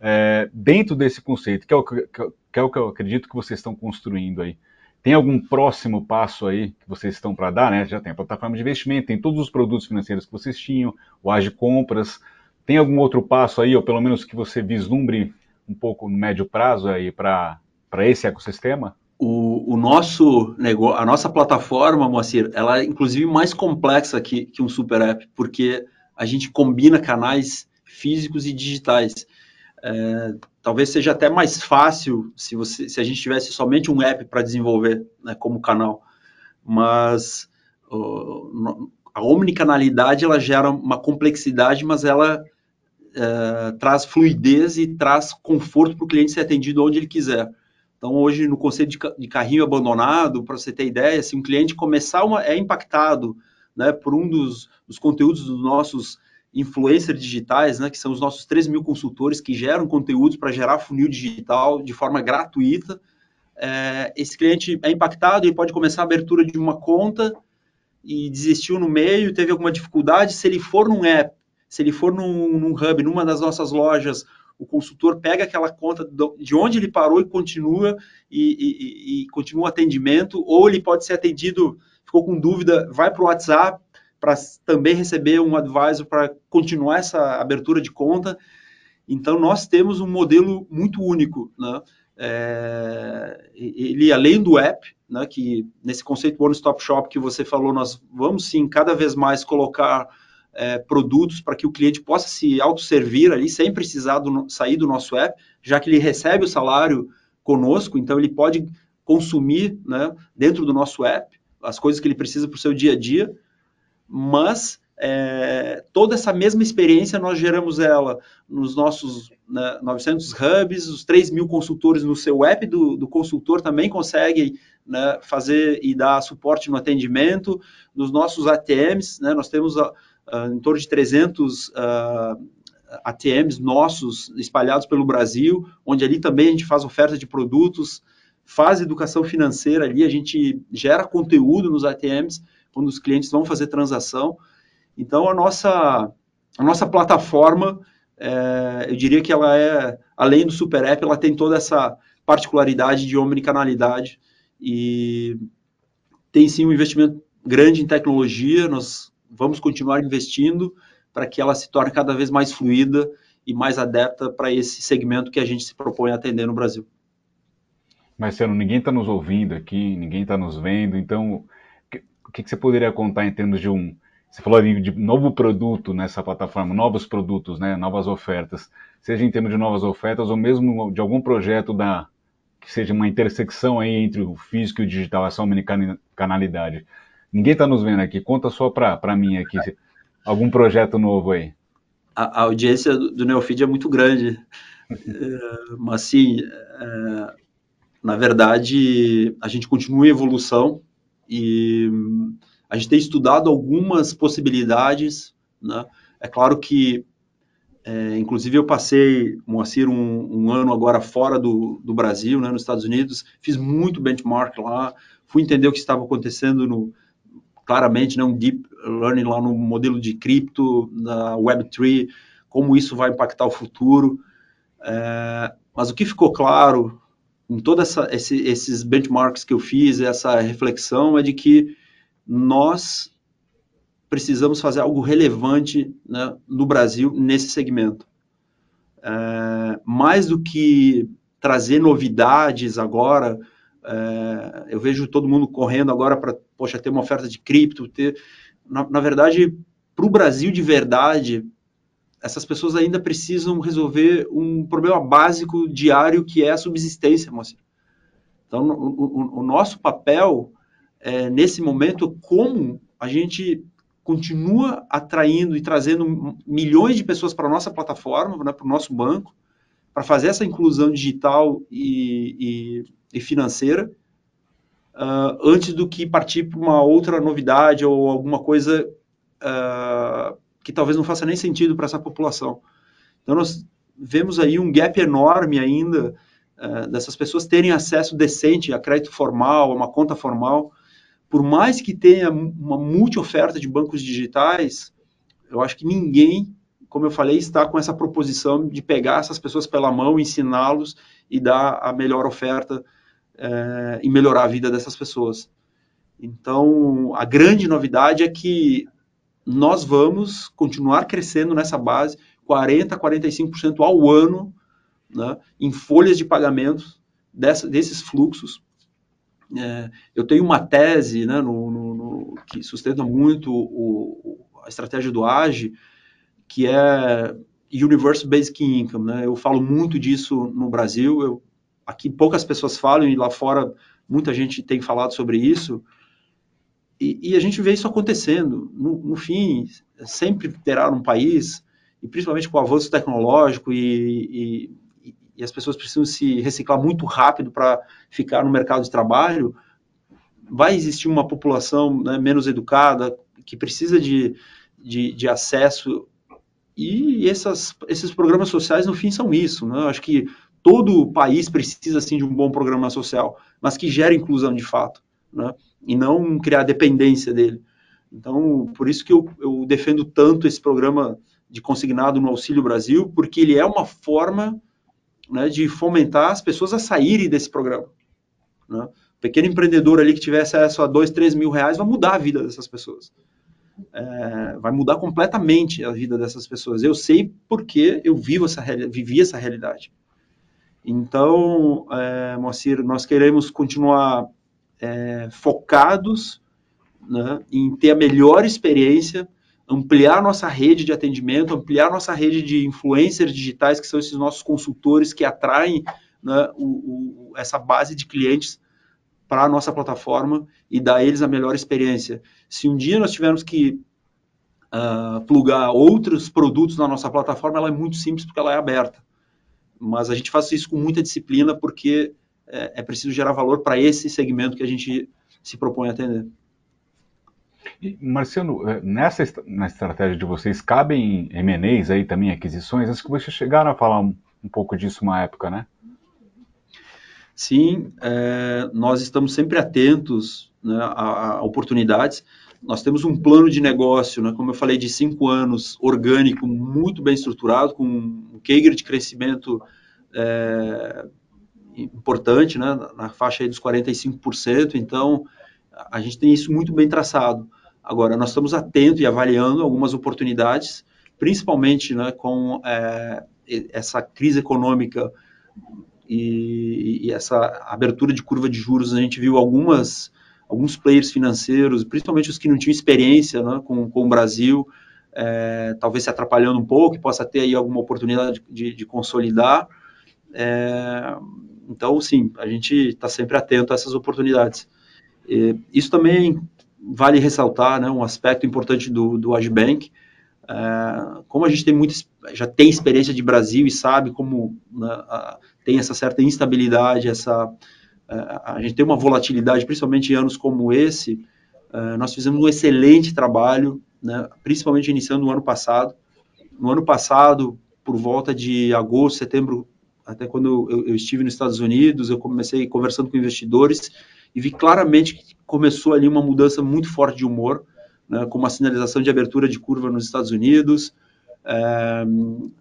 É, dentro desse conceito, que é, o, que é o que eu acredito que vocês estão construindo aí, tem algum próximo passo aí que vocês estão para dar, né? Já tem a plataforma de investimento, tem todos os produtos financeiros que vocês tinham, o Age Compras. Tem algum outro passo aí, ou pelo menos que você vislumbre um pouco no médio prazo aí para esse ecossistema? O, o, nosso negócio, a nossa plataforma, Moacir, ela é inclusive mais complexa que, que um super app, porque a gente combina canais físicos e digitais. É, talvez seja até mais fácil se, você, se a gente tivesse somente um app para desenvolver né, como canal, mas uh, a omnicanalidade ela gera uma complexidade, mas ela uh, traz fluidez e traz conforto para o cliente ser atendido onde ele quiser. Então, hoje, no conceito de, de carrinho abandonado, para você ter ideia, se um cliente começar uma, é impactado né, por um dos, dos conteúdos dos nossos influencers digitais, né, que são os nossos 3 mil consultores que geram conteúdos para gerar funil digital de forma gratuita. É, esse cliente é impactado e pode começar a abertura de uma conta e desistiu no meio, teve alguma dificuldade. Se ele for num app, se ele for num, num hub, numa das nossas lojas, o consultor pega aquela conta de onde ele parou e continua e, e, e continua o atendimento, ou ele pode ser atendido, ficou com dúvida, vai para o WhatsApp, para também receber um advisor para continuar essa abertura de conta. Então, nós temos um modelo muito único. Né? É, ele, além do app, né, que nesse conceito One Stop Shop que você falou, nós vamos sim cada vez mais colocar é, produtos para que o cliente possa se autosservir ali sem precisar do, sair do nosso app, já que ele recebe o salário conosco, então ele pode consumir né, dentro do nosso app as coisas que ele precisa para o seu dia a dia, mas é, toda essa mesma experiência nós geramos ela nos nossos né, 900 hubs, os 3 mil consultores no seu app do, do consultor também conseguem né, fazer e dar suporte no atendimento, nos nossos ATMs, né, nós temos uh, uh, em torno de 300 uh, ATMs nossos espalhados pelo Brasil, onde ali também a gente faz oferta de produtos, faz educação financeira ali, a gente gera conteúdo nos ATMs quando os clientes vão fazer transação. Então, a nossa, a nossa plataforma, é, eu diria que ela é, além do Super App, ela tem toda essa particularidade de omnicanalidade e tem sim um investimento grande em tecnologia, nós vamos continuar investindo para que ela se torne cada vez mais fluida e mais adepta para esse segmento que a gente se propõe a atender no Brasil. Marcelo, ninguém está nos ouvindo aqui, ninguém está nos vendo, então o que, que, você poderia contar em termos de um. Você falou ali de novo produto nessa plataforma, novos produtos, né, novas ofertas, seja em termos de novas ofertas ou mesmo de algum projeto da, que seja uma intersecção aí entre o físico e o digital, essa omnicanalidade. Ninguém está nos vendo aqui, conta só para mim aqui, algum projeto novo aí. A, a audiência do, do Neofeed é muito grande, é, mas sim, é, na verdade, a gente continua em evolução e a gente tem estudado algumas possibilidades, né? É claro que, é, inclusive, eu passei, Moacir, um, um, ano agora fora do, do Brasil, né, nos Estados Unidos, fiz muito benchmark lá, fui entender o que estava acontecendo no, claramente, né, um deep learning lá no modelo de cripto, na Web3, como isso vai impactar o futuro. É, mas o que ficou claro em todos esse, esses benchmarks que eu fiz, essa reflexão, é de que nós precisamos fazer algo relevante né, no Brasil nesse segmento. É, mais do que trazer novidades agora, é, eu vejo todo mundo correndo agora para, poxa, ter uma oferta de cripto, ter... Na, na verdade, para o Brasil de verdade, essas pessoas ainda precisam resolver um problema básico diário que é a subsistência, moça. Então, o, o, o nosso papel é, nesse momento, como a gente continua atraindo e trazendo milhões de pessoas para a nossa plataforma, né, para o nosso banco, para fazer essa inclusão digital e, e, e financeira, uh, antes do que partir para uma outra novidade ou alguma coisa uh, que talvez não faça nem sentido para essa população. Então, nós vemos aí um gap enorme ainda uh, dessas pessoas terem acesso decente a crédito formal, a uma conta formal. Por mais que tenha uma multi-oferta de bancos digitais, eu acho que ninguém, como eu falei, está com essa proposição de pegar essas pessoas pela mão, ensiná-los e dar a melhor oferta uh, e melhorar a vida dessas pessoas. Então, a grande novidade é que nós vamos continuar crescendo nessa base, 40%, 45% ao ano, né, em folhas de pagamento dessa, desses fluxos. É, eu tenho uma tese né, no, no, no, que sustenta muito o, a estratégia do AGE, que é Universal Basic Income. Né? Eu falo muito disso no Brasil, eu, aqui poucas pessoas falam, e lá fora muita gente tem falado sobre isso, e, e, a gente vê isso acontecendo. No, no, fim, sempre terá um país, e principalmente com o avanço tecnológico, e, e, e as pessoas precisam se reciclar muito rápido para ficar no mercado de trabalho, vai existir uma população né, menos educada, que precisa de, de, de acesso. E essas, esses programas sociais, no fim, são isso. Né? Acho que todo país precisa, sim, de um bom programa social, mas que gere inclusão de fato. Né? E não criar dependência dele. Então, por isso que eu, eu defendo tanto esse programa de consignado no Auxílio Brasil, porque ele é uma forma né, de fomentar as pessoas a saírem desse programa. Né? O pequeno empreendedor ali que tiver acesso a dois, três mil reais vai mudar a vida dessas pessoas. É, vai mudar completamente a vida dessas pessoas. Eu sei porque eu vivo essa, vivi essa realidade. Então, é, Moacir, nós queremos continuar é, focados né, em ter a melhor experiência. ampliar nossa rede de atendimento, ampliar nossa rede de influencers digitais, que são esses nossos consultores que atraem né, o, o, essa base de clientes para a nossa plataforma e dar a eles a melhor experiência. Se um dia nós tivermos que uh, plugar outros produtos na nossa plataforma, ela é muito simples porque ela é aberta. Mas a gente faz isso com muita disciplina porque é, é preciso gerar valor para esse segmento que a gente se propõe a atender. E, Marciano, é, nessa na estratégia de vocês, cabem M&As aí também, aquisições? Acho que vocês chegaram a falar um, um pouco disso uma época, né? Sim, é, nós estamos sempre atentos né, a, a, oportunidades. Nós temos um plano de negócio, né, como eu falei, de cinco anos, orgânico, muito bem estruturado, com um CAGR de crescimento é, importante, né, na faixa dos 45%. Então, a gente tem isso muito bem traçado. Agora, nós estamos atentos e avaliando algumas oportunidades, principalmente né, com é, essa crise econômica e, e, essa abertura de curva de juros. A gente viu algumas, alguns players financeiros, principalmente os que não tinham experiência né, com, com o Brasil, é, talvez se atrapalhando um pouco, e possa ter aí alguma oportunidade de, de consolidar. É, então, sim, a gente está sempre atento a essas oportunidades. E, isso também vale ressaltar né, um aspecto importante do, do Agibank. É, como a gente tem muito, já tem experiência de Brasil e sabe como né, a, tem essa certa instabilidade, essa, é, a gente tem uma volatilidade, principalmente em anos como esse, é, nós fizemos um excelente trabalho, né, principalmente iniciando no ano passado. No ano passado, por volta de agosto, setembro, até quando eu, eu estive nos Estados Unidos, eu comecei conversando com investidores e vi claramente que começou ali uma mudança muito forte de humor, né, com uma sinalização de abertura de curva nos Estados Unidos, é,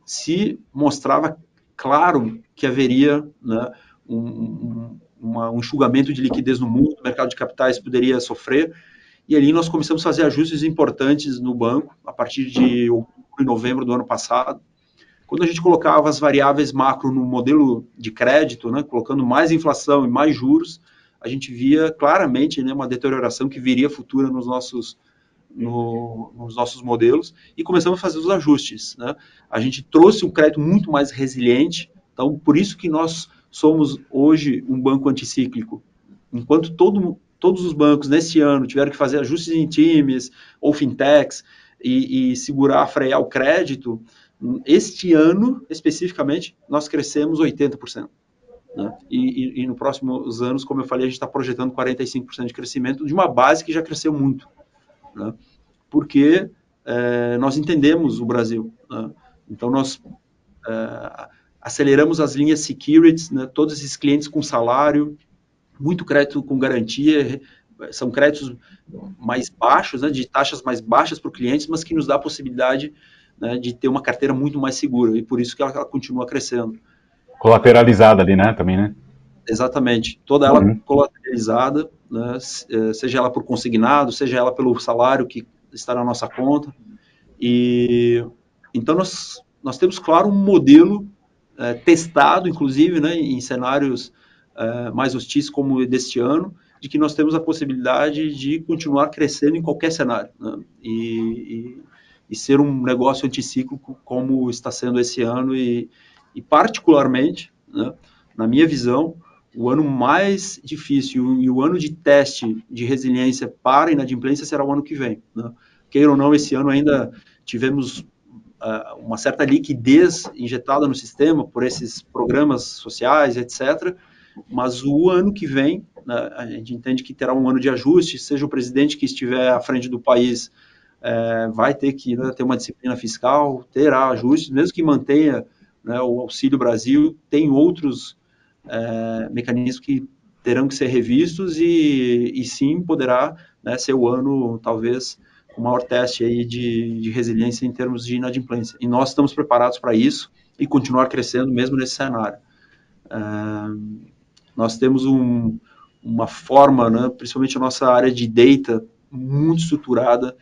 se mostrava claro que haveria né, um, um, uma, um enxugamento de liquidez no mundo, o mercado de capitais poderia sofrer, e ali nós começamos a fazer ajustes importantes no banco, a partir de outubro e novembro do ano passado, quando a gente colocava as variáveis macro no modelo de crédito, né, colocando mais inflação e mais juros, a gente via claramente né, uma deterioração que viria futura nos nossos, no, nos nossos modelos e começamos a fazer os ajustes. Né? A gente trouxe um crédito muito mais resiliente, então por isso que nós somos hoje um banco anticíclico. Enquanto todo, todos os bancos nesse ano tiveram que fazer ajustes em times ou fintechs e, e segurar, frear o crédito, este ano especificamente nós crescemos 80%. Né? E, e, e nos próximos anos, como eu falei, a gente está projetando 45% de crescimento de uma base que já cresceu muito, né? porque é, nós entendemos o Brasil. Né? Então, nós é, aceleramos as linhas securities, né? todos esses clientes com salário, muito crédito com garantia, são créditos mais baixos, né? de taxas mais baixas para o cliente, mas que nos dá a possibilidade né? de ter uma carteira muito mais segura, e por isso que ela, ela continua crescendo colateralizada ali, né? Também, né? Exatamente. Toda ela uhum. colateralizada, né? Eh, seja ela por consignado, seja ela pelo salário que está na nossa conta. E então nós, nós temos, claro, um modelo é, testado, inclusive, né, em cenários é, mais hostis como deste ano, de que nós temos a possibilidade de continuar crescendo em qualquer cenário né? e, e, e, ser um negócio anticíclico como está sendo esse ano e, e particularmente, né, na minha visão, o ano mais difícil e o ano de teste de resiliência para inadimplência será o ano que vem. Né? Queira ou não, esse ano ainda tivemos uh, uma certa liquidez injetada no sistema por esses programas sociais, etc. Mas o ano que vem, né, a gente entende que terá um ano de ajuste, seja o presidente que estiver à frente do país é, vai ter que né, ter uma disciplina fiscal, terá ajustes, mesmo que mantenha né, o Auxílio Brasil, tem outros é, mecanismos que terão que ser revistos e, e sim poderá né, ser o ano, talvez, o maior teste aí de, de resiliência em termos de inadimplência. E nós estamos preparados para isso e continuar crescendo mesmo nesse cenário. É, nós temos um, uma forma, né, principalmente a nossa área de data, muito estruturada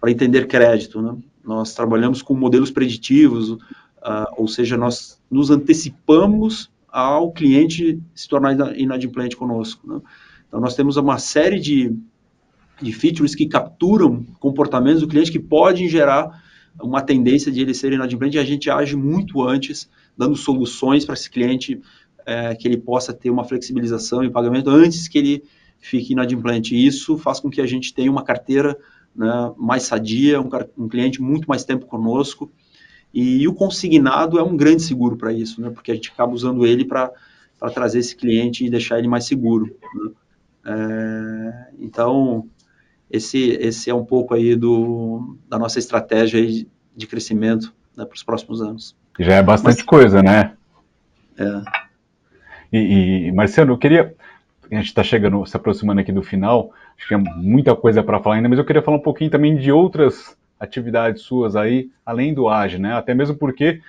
para entender crédito. Né? Nós trabalhamos com modelos preditivos, Uh, ou seja, nós nos antecipamos ao cliente se tornar inadimplente conosco. Né? Então, nós temos uma série de de features que capturam comportamentos do cliente que podem gerar uma tendência de ele ser inadimplente e a gente age muito antes, dando soluções para esse cliente é, que ele possa ter uma flexibilização em pagamento antes que ele fique inadimplente. E isso faz com que a gente tenha uma carteira né, mais sadia, um, um, cliente muito mais tempo conosco. E, e o consignado é um grande seguro para isso, né, porque a gente acaba usando ele para trazer esse cliente e deixar ele mais seguro. Né. É, então, esse, esse é um pouco aí do, da nossa estratégia de, de crescimento né, para os próximos anos. Já é bastante Mas, coisa, né? É. E, e Marcelo, eu queria. A gente está chegando, se aproximando aqui do final, acho que tem muita coisa para falar ainda, mas eu queria falar um pouquinho também de outras atividades suas aí, além do AGE, né? Até mesmo porque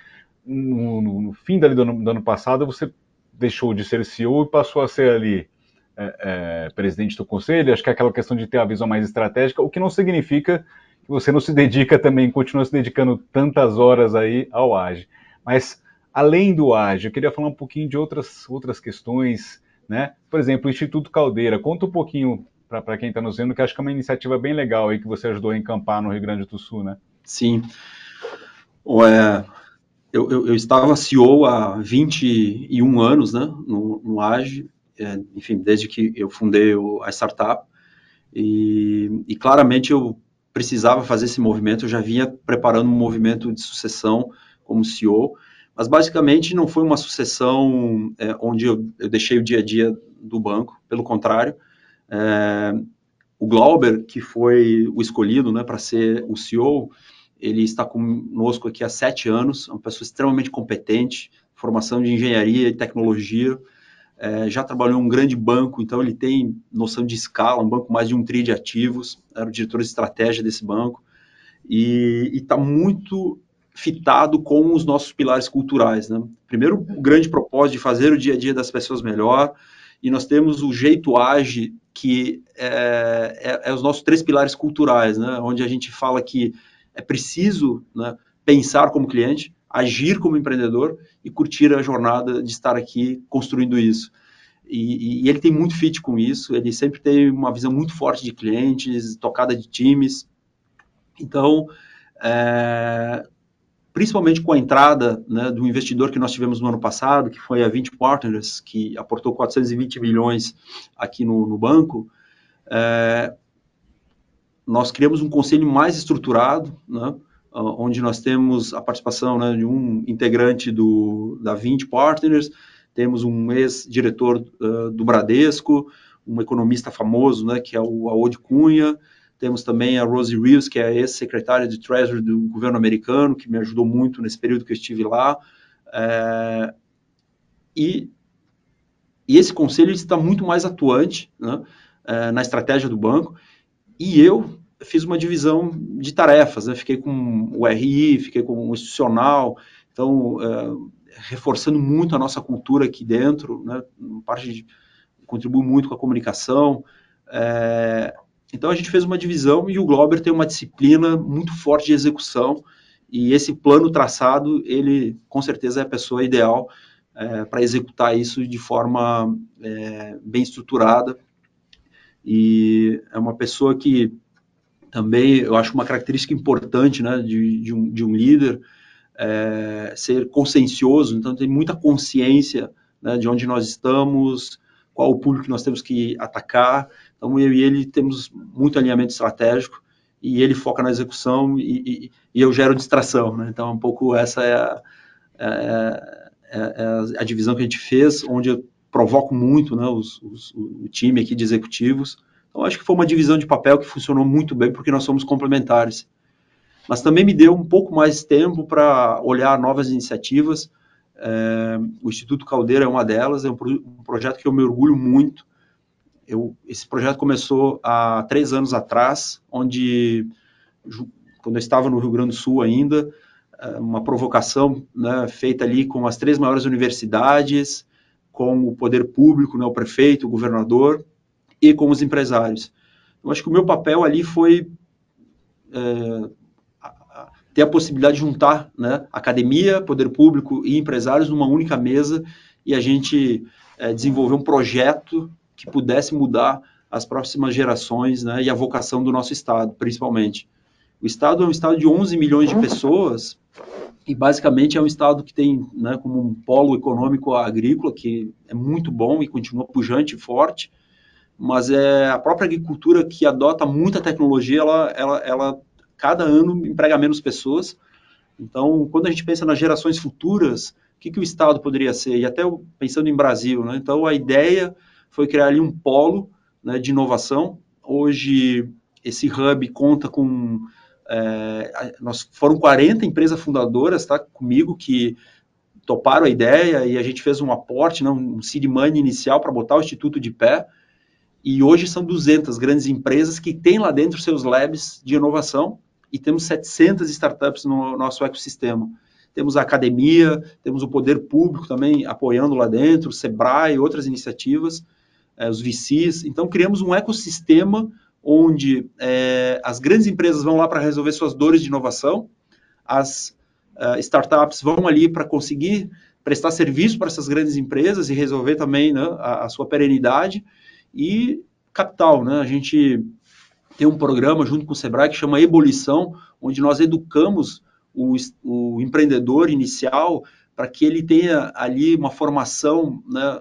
no, no, fim do ano, do ano passado você deixou de ser CEO e passou a ser ali é, é, presidente do conselho, acho que é aquela questão de ter a visão mais estratégica, o que não significa que você não se dedica também, continua se dedicando tantas horas aí ao AGE. Mas, além do AGE, eu queria falar um pouquinho de outras, outras questões, né? Por exemplo, o Instituto Caldeira, conta um pouquinho para quem está nos vendo, que acho que é uma iniciativa bem legal aí que você ajudou a encampar no Rio Grande do Sul, né? Sim. É, eu, eu, eu, estava CEO há 21 anos, né, no, no AGE, é, enfim, desde que eu fundei o, a startup, e, e, claramente eu precisava fazer esse movimento, eu já vinha preparando um movimento de sucessão como CEO, mas basicamente não foi uma sucessão é, onde eu, eu, deixei o dia a dia do banco, pelo contrário, é, o Glauber, que foi o escolhido né, para ser o CEO, ele está conosco aqui há sete anos, é uma pessoa extremamente competente, formação de engenharia e tecnologia, é, já trabalhou em um grande banco, então ele tem noção de escala, um banco mais de um tri de ativos, era o diretor de estratégia desse banco, e está muito fitado com os nossos pilares culturais. Né? Primeiro, o grande propósito de fazer o dia a dia das pessoas melhor, e nós temos o jeito age, que é, é, é os nossos três pilares culturais, né? onde a gente fala que é preciso né, pensar como cliente, agir como empreendedor e curtir a jornada de estar aqui construindo isso. E, e, ele tem muito fit com isso, ele sempre tem uma visão muito forte de clientes, tocada de times. Então, é, principalmente com a entrada né, do investidor que nós tivemos no ano passado, que foi a 20 Partners, que aportou 420 milhões aqui no, no banco, é, nós criamos um conselho mais estruturado, né, onde nós temos a participação né, de um integrante do, da 20 Partners, temos um ex-diretor uh, do Bradesco, um economista famoso, né, que é o Aode Cunha, temos também a Rosie Reeves, que é ex-secretária de Treasury do governo americano, que me ajudou muito nesse período que eu estive lá. É, e, e, esse conselho está muito mais atuante né, é, na estratégia do banco. E eu fiz uma divisão de tarefas, né? fiquei com o RI, fiquei com o institucional, então é, reforçando muito a nossa cultura aqui dentro, né? parte de, contribui muito com a comunicação. É, então a gente fez uma divisão e o Glauber tem uma disciplina muito forte de execução. E esse plano traçado, ele com certeza é a pessoa ideal é, para executar isso de forma é, bem estruturada. E é uma pessoa que também eu acho uma característica importante né, de, de, um, de um líder é, ser consciencioso, então tem muita consciência né, de onde nós estamos, qual o público que nós temos que atacar. Então eu e ele temos muito alinhamento estratégico e ele foca na execução e, e, e eu gero distração. Né? Então um pouco essa é a, é, é, é a, divisão que a gente fez, onde eu provoco muito né, os, os, o time aqui de executivos então, acho que foi uma divisão de papel que funcionou muito bem, porque nós somos complementares. Mas também me deu um pouco mais tempo para olhar novas iniciativas. É, o Instituto Caldeira é uma delas, é um, um, projeto que eu me orgulho muito. Eu, esse projeto começou há três anos atrás, onde, quando eu estava no Rio Grande do Sul ainda, é, uma provocação né, feita ali com as três maiores universidades, com o poder público, né, o prefeito, o governador, e com os empresários. Eu acho que o meu papel ali foi é, ter a possibilidade de juntar né, academia, poder público e empresários numa única mesa e a gente é, desenvolver um projeto que pudesse mudar as próximas gerações né, e a vocação do nosso Estado, principalmente. O Estado é um Estado de 11 milhões de pessoas e, basicamente, é um Estado que tem né, como um polo econômico agrícola, que é muito bom e continua pujante e forte, mas é a própria agricultura que adota muita tecnologia, ela, ela, ela cada ano emprega menos pessoas. Então, quando a gente pensa nas gerações futuras, o que, que o Estado poderia ser? E até pensando em Brasil, né? Então, a ideia foi criar ali um polo né, de inovação. Hoje, esse hub conta com. É, nós foram 40 empresas fundadoras, tá? Comigo, que toparam a ideia e a gente fez um aporte, né, um seed money inicial para botar o Instituto de pé. E hoje são 200 grandes empresas que têm lá dentro seus labs de inovação e temos 700 startups no nosso ecossistema. Temos a academia, temos o poder público também apoiando lá dentro, o Sebrae, outras iniciativas é, os VCs. Então, criamos um ecossistema onde é, as grandes empresas vão lá para resolver suas dores de inovação, as uh, startups vão ali para conseguir prestar serviço para essas grandes empresas e resolver também né, a, a, sua perenidade e capital. Né? A gente tem um programa junto com o Sebrae que chama Ebulição, onde nós educamos o, o empreendedor inicial para que ele tenha ali uma formação né,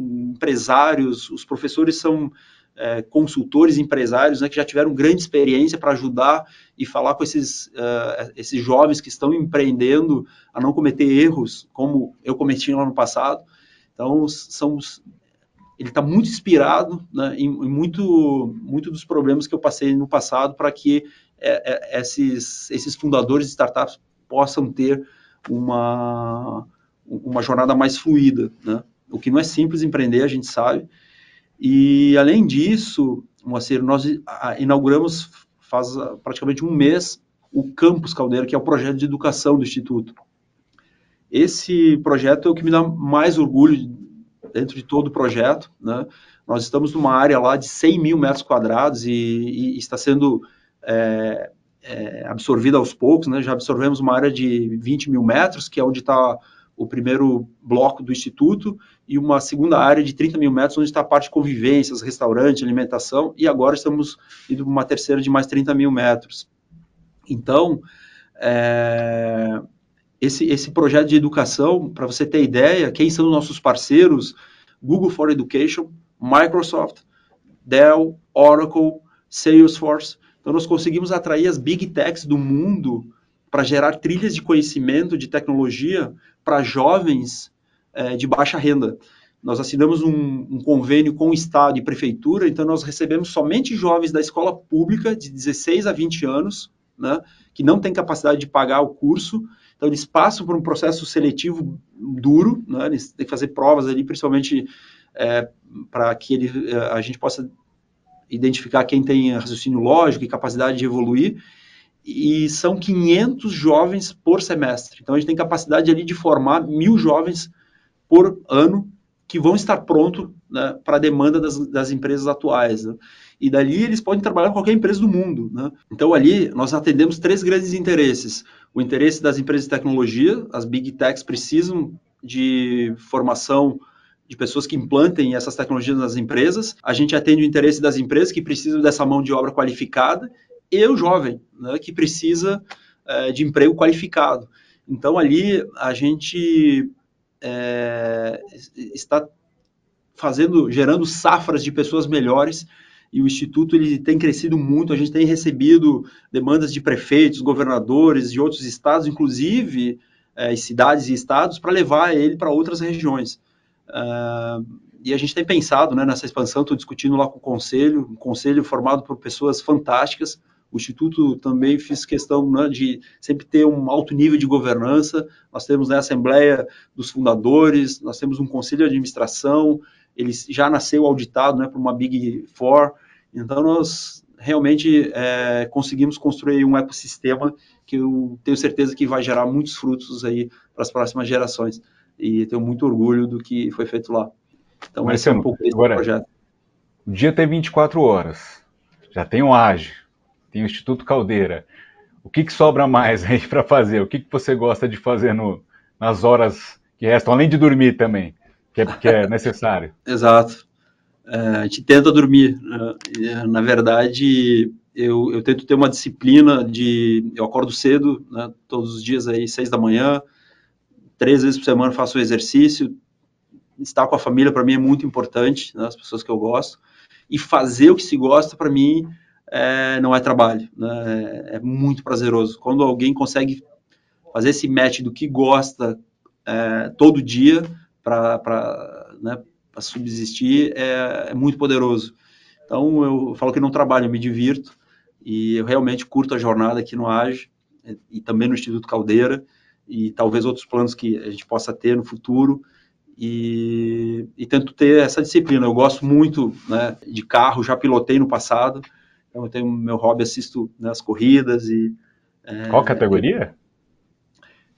com empresários, os professores são é, consultores empresários né, que já tiveram grande experiência para ajudar e falar com esses, uh, esses jovens que estão empreendendo a não cometer erros como eu cometi lá no passado. Então, são, ele está muito inspirado né, em, em, muito, muito dos problemas que eu passei no passado para que é, é, esses, esses fundadores de startups possam ter uma, uma jornada mais fluida. Né? O que não é simples empreender, a gente sabe. E, além disso, Moacir, nós inauguramos faz ah, praticamente um mês o Campus Caldeira, que é o projeto de educação do Instituto. Esse projeto é o que me dá mais orgulho dentro de todo o projeto. Né? Nós estamos numa área lá de 100 mil metros quadrados e, e está sendo é, é, absorvida aos poucos. Né? Já absorvemos uma área de 20 mil metros, que é onde está o primeiro bloco do Instituto, e uma segunda área de 30 mil metros, onde está a parte de convivências, restaurante, alimentação, e agora estamos indo para uma terceira de mais 30 mil metros. Então, é, esse, esse projeto de educação, para você ter ideia, quem são os nossos parceiros? Google for Education, Microsoft, Dell, Oracle, Salesforce. Então, nós conseguimos atrair as big techs do mundo para gerar trilhas de conhecimento, de tecnologia para jovens é, de baixa renda. Nós assinamos um, um, convênio com o Estado e Prefeitura, então nós recebemos somente jovens da escola pública de 16 a 20 anos, né, que não têm capacidade de pagar o curso, então eles passam por um processo seletivo duro, né, eles têm que fazer provas ali, principalmente é, para que ele, é, a gente possa identificar quem tem raciocínio lógico e capacidade de evoluir, e são 500 jovens por semestre. Então a gente tem capacidade ali de formar mil jovens por ano que vão estar prontos né, para a demanda das, das, empresas atuais. Né? E dali eles podem trabalhar em qualquer empresa do mundo. Né? Então ali nós atendemos três grandes interesses: o interesse das empresas de tecnologia, as big techs precisam de formação de pessoas que implantem essas tecnologias nas empresas. A gente atende o interesse das empresas que precisam dessa mão de obra qualificada e o jovem, né, que precisa é, de emprego qualificado. Então, ali, a gente é, está fazendo, gerando safras de pessoas melhores e o Instituto ele tem crescido muito, a gente tem recebido demandas de prefeitos, governadores de outros estados, inclusive é, cidades e estados, para levar ele para outras regiões. Uh, e a gente tem pensado né, nessa expansão, estou discutindo lá com o conselho, um conselho formado por pessoas fantásticas, o Instituto também fez questão né, de sempre ter um alto nível de governança. Nós temos né, a Assembleia dos Fundadores, nós temos um Conselho de Administração, ele já nasceu auditado né, por uma Big Four. Então, nós realmente é, conseguimos construir um ecossistema que eu tenho certeza que vai gerar muitos frutos aí para as próximas gerações. E tenho muito orgulho do que foi feito lá. Então, esse é um pouco desse agora, projeto. O dia tem 24 horas, já tem um ágil tem o Instituto Caldeira. O que, que sobra mais *laughs* aí para fazer? O que, que você gosta de fazer no, nas horas que restam, além de dormir também, que é, que é *laughs* necessário? Exato. é, a gente tenta dormir. Né? Na verdade, eu, eu, tento ter uma disciplina de. Eu acordo cedo, né, todos os dias aí, seis da manhã, três vezes por semana faço o exercício. Estar com a família para mim é muito importante, né, as pessoas que eu gosto. E fazer o que se gosta para mim é, não é trabalho, né, é, é muito prazeroso. Quando alguém consegue fazer esse match do que gosta é, todo dia para né, subsistir é, é, muito poderoso. Então eu falo que não trabalho, eu me divirto e eu realmente curto a jornada aqui no AGE e também no Instituto Caldeira e talvez outros planos que a gente possa ter no futuro e, e tento ter essa disciplina. Eu gosto muito né, de carro, já pilotei no passado, eu tenho meu hobby, assisto né, as corridas e... É, Qual categoria?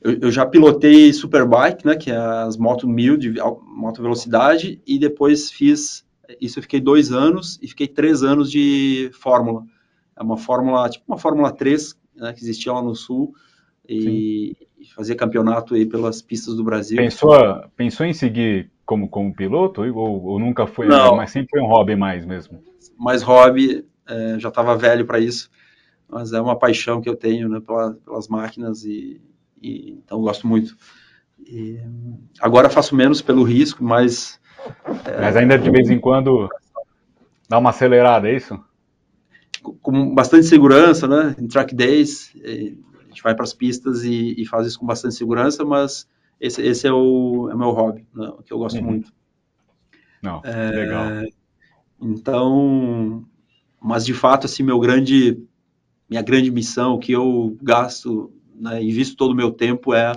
Eu, eu, já pilotei Superbike, né, que é as moto mil de moto velocidade, e depois fiz, isso eu fiquei dois anos, e fiquei três anos de Fórmula. É uma Fórmula, tipo uma Fórmula 3, né, que existia lá no Sul, e, e fazia campeonato aí pelas pistas do Brasil. Pensou, pensou em seguir como, como piloto, ou, ou nunca foi, Não, mas sempre foi um hobby mais mesmo? Mais hobby, é, já estava velho para isso, mas é uma paixão que eu tenho né, pela, pelas máquinas e e, então gosto muito. E, agora faço menos pelo risco, mas. É, mas ainda de vez em quando dá uma acelerada, é isso? Com bastante segurança, né? Em track days, a gente vai para as pistas e, e, faz isso com bastante segurança, mas esse, esse é, o, é o meu hobby, né? que eu gosto uhum. muito. Não, é, legal. Então, mas de fato, assim, meu grande, minha grande missão, que eu gasto né, invisto todo o meu tempo é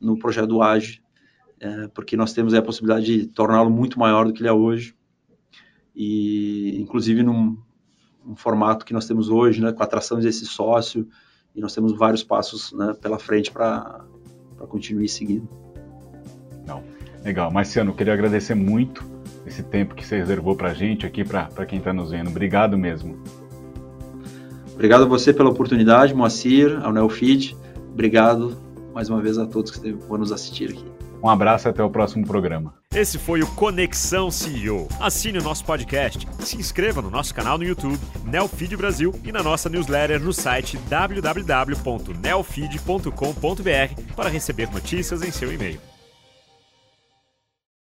no projeto do AGE, é, porque nós temos a possibilidade de torná-lo muito maior do que ele é hoje, e inclusive num, formato que nós temos hoje, né, com a atração desse sócio, e nós temos vários passos né, pela frente para continuar seguindo. Legal. Marciano, queria agradecer muito esse tempo que você reservou para a gente aqui, para quem está nos vendo. Obrigado mesmo. Obrigado a você pela oportunidade, Moacir, ao Neofeed. Obrigado mais uma vez a todos que vão nos assistir aqui. Um abraço e até o próximo programa. Esse foi o Conexão CEO. Assine o nosso podcast, se inscreva no nosso canal no YouTube, Neofeed Brasil, e na nossa newsletter no site www.neofeed.com.br para receber notícias em seu e-mail.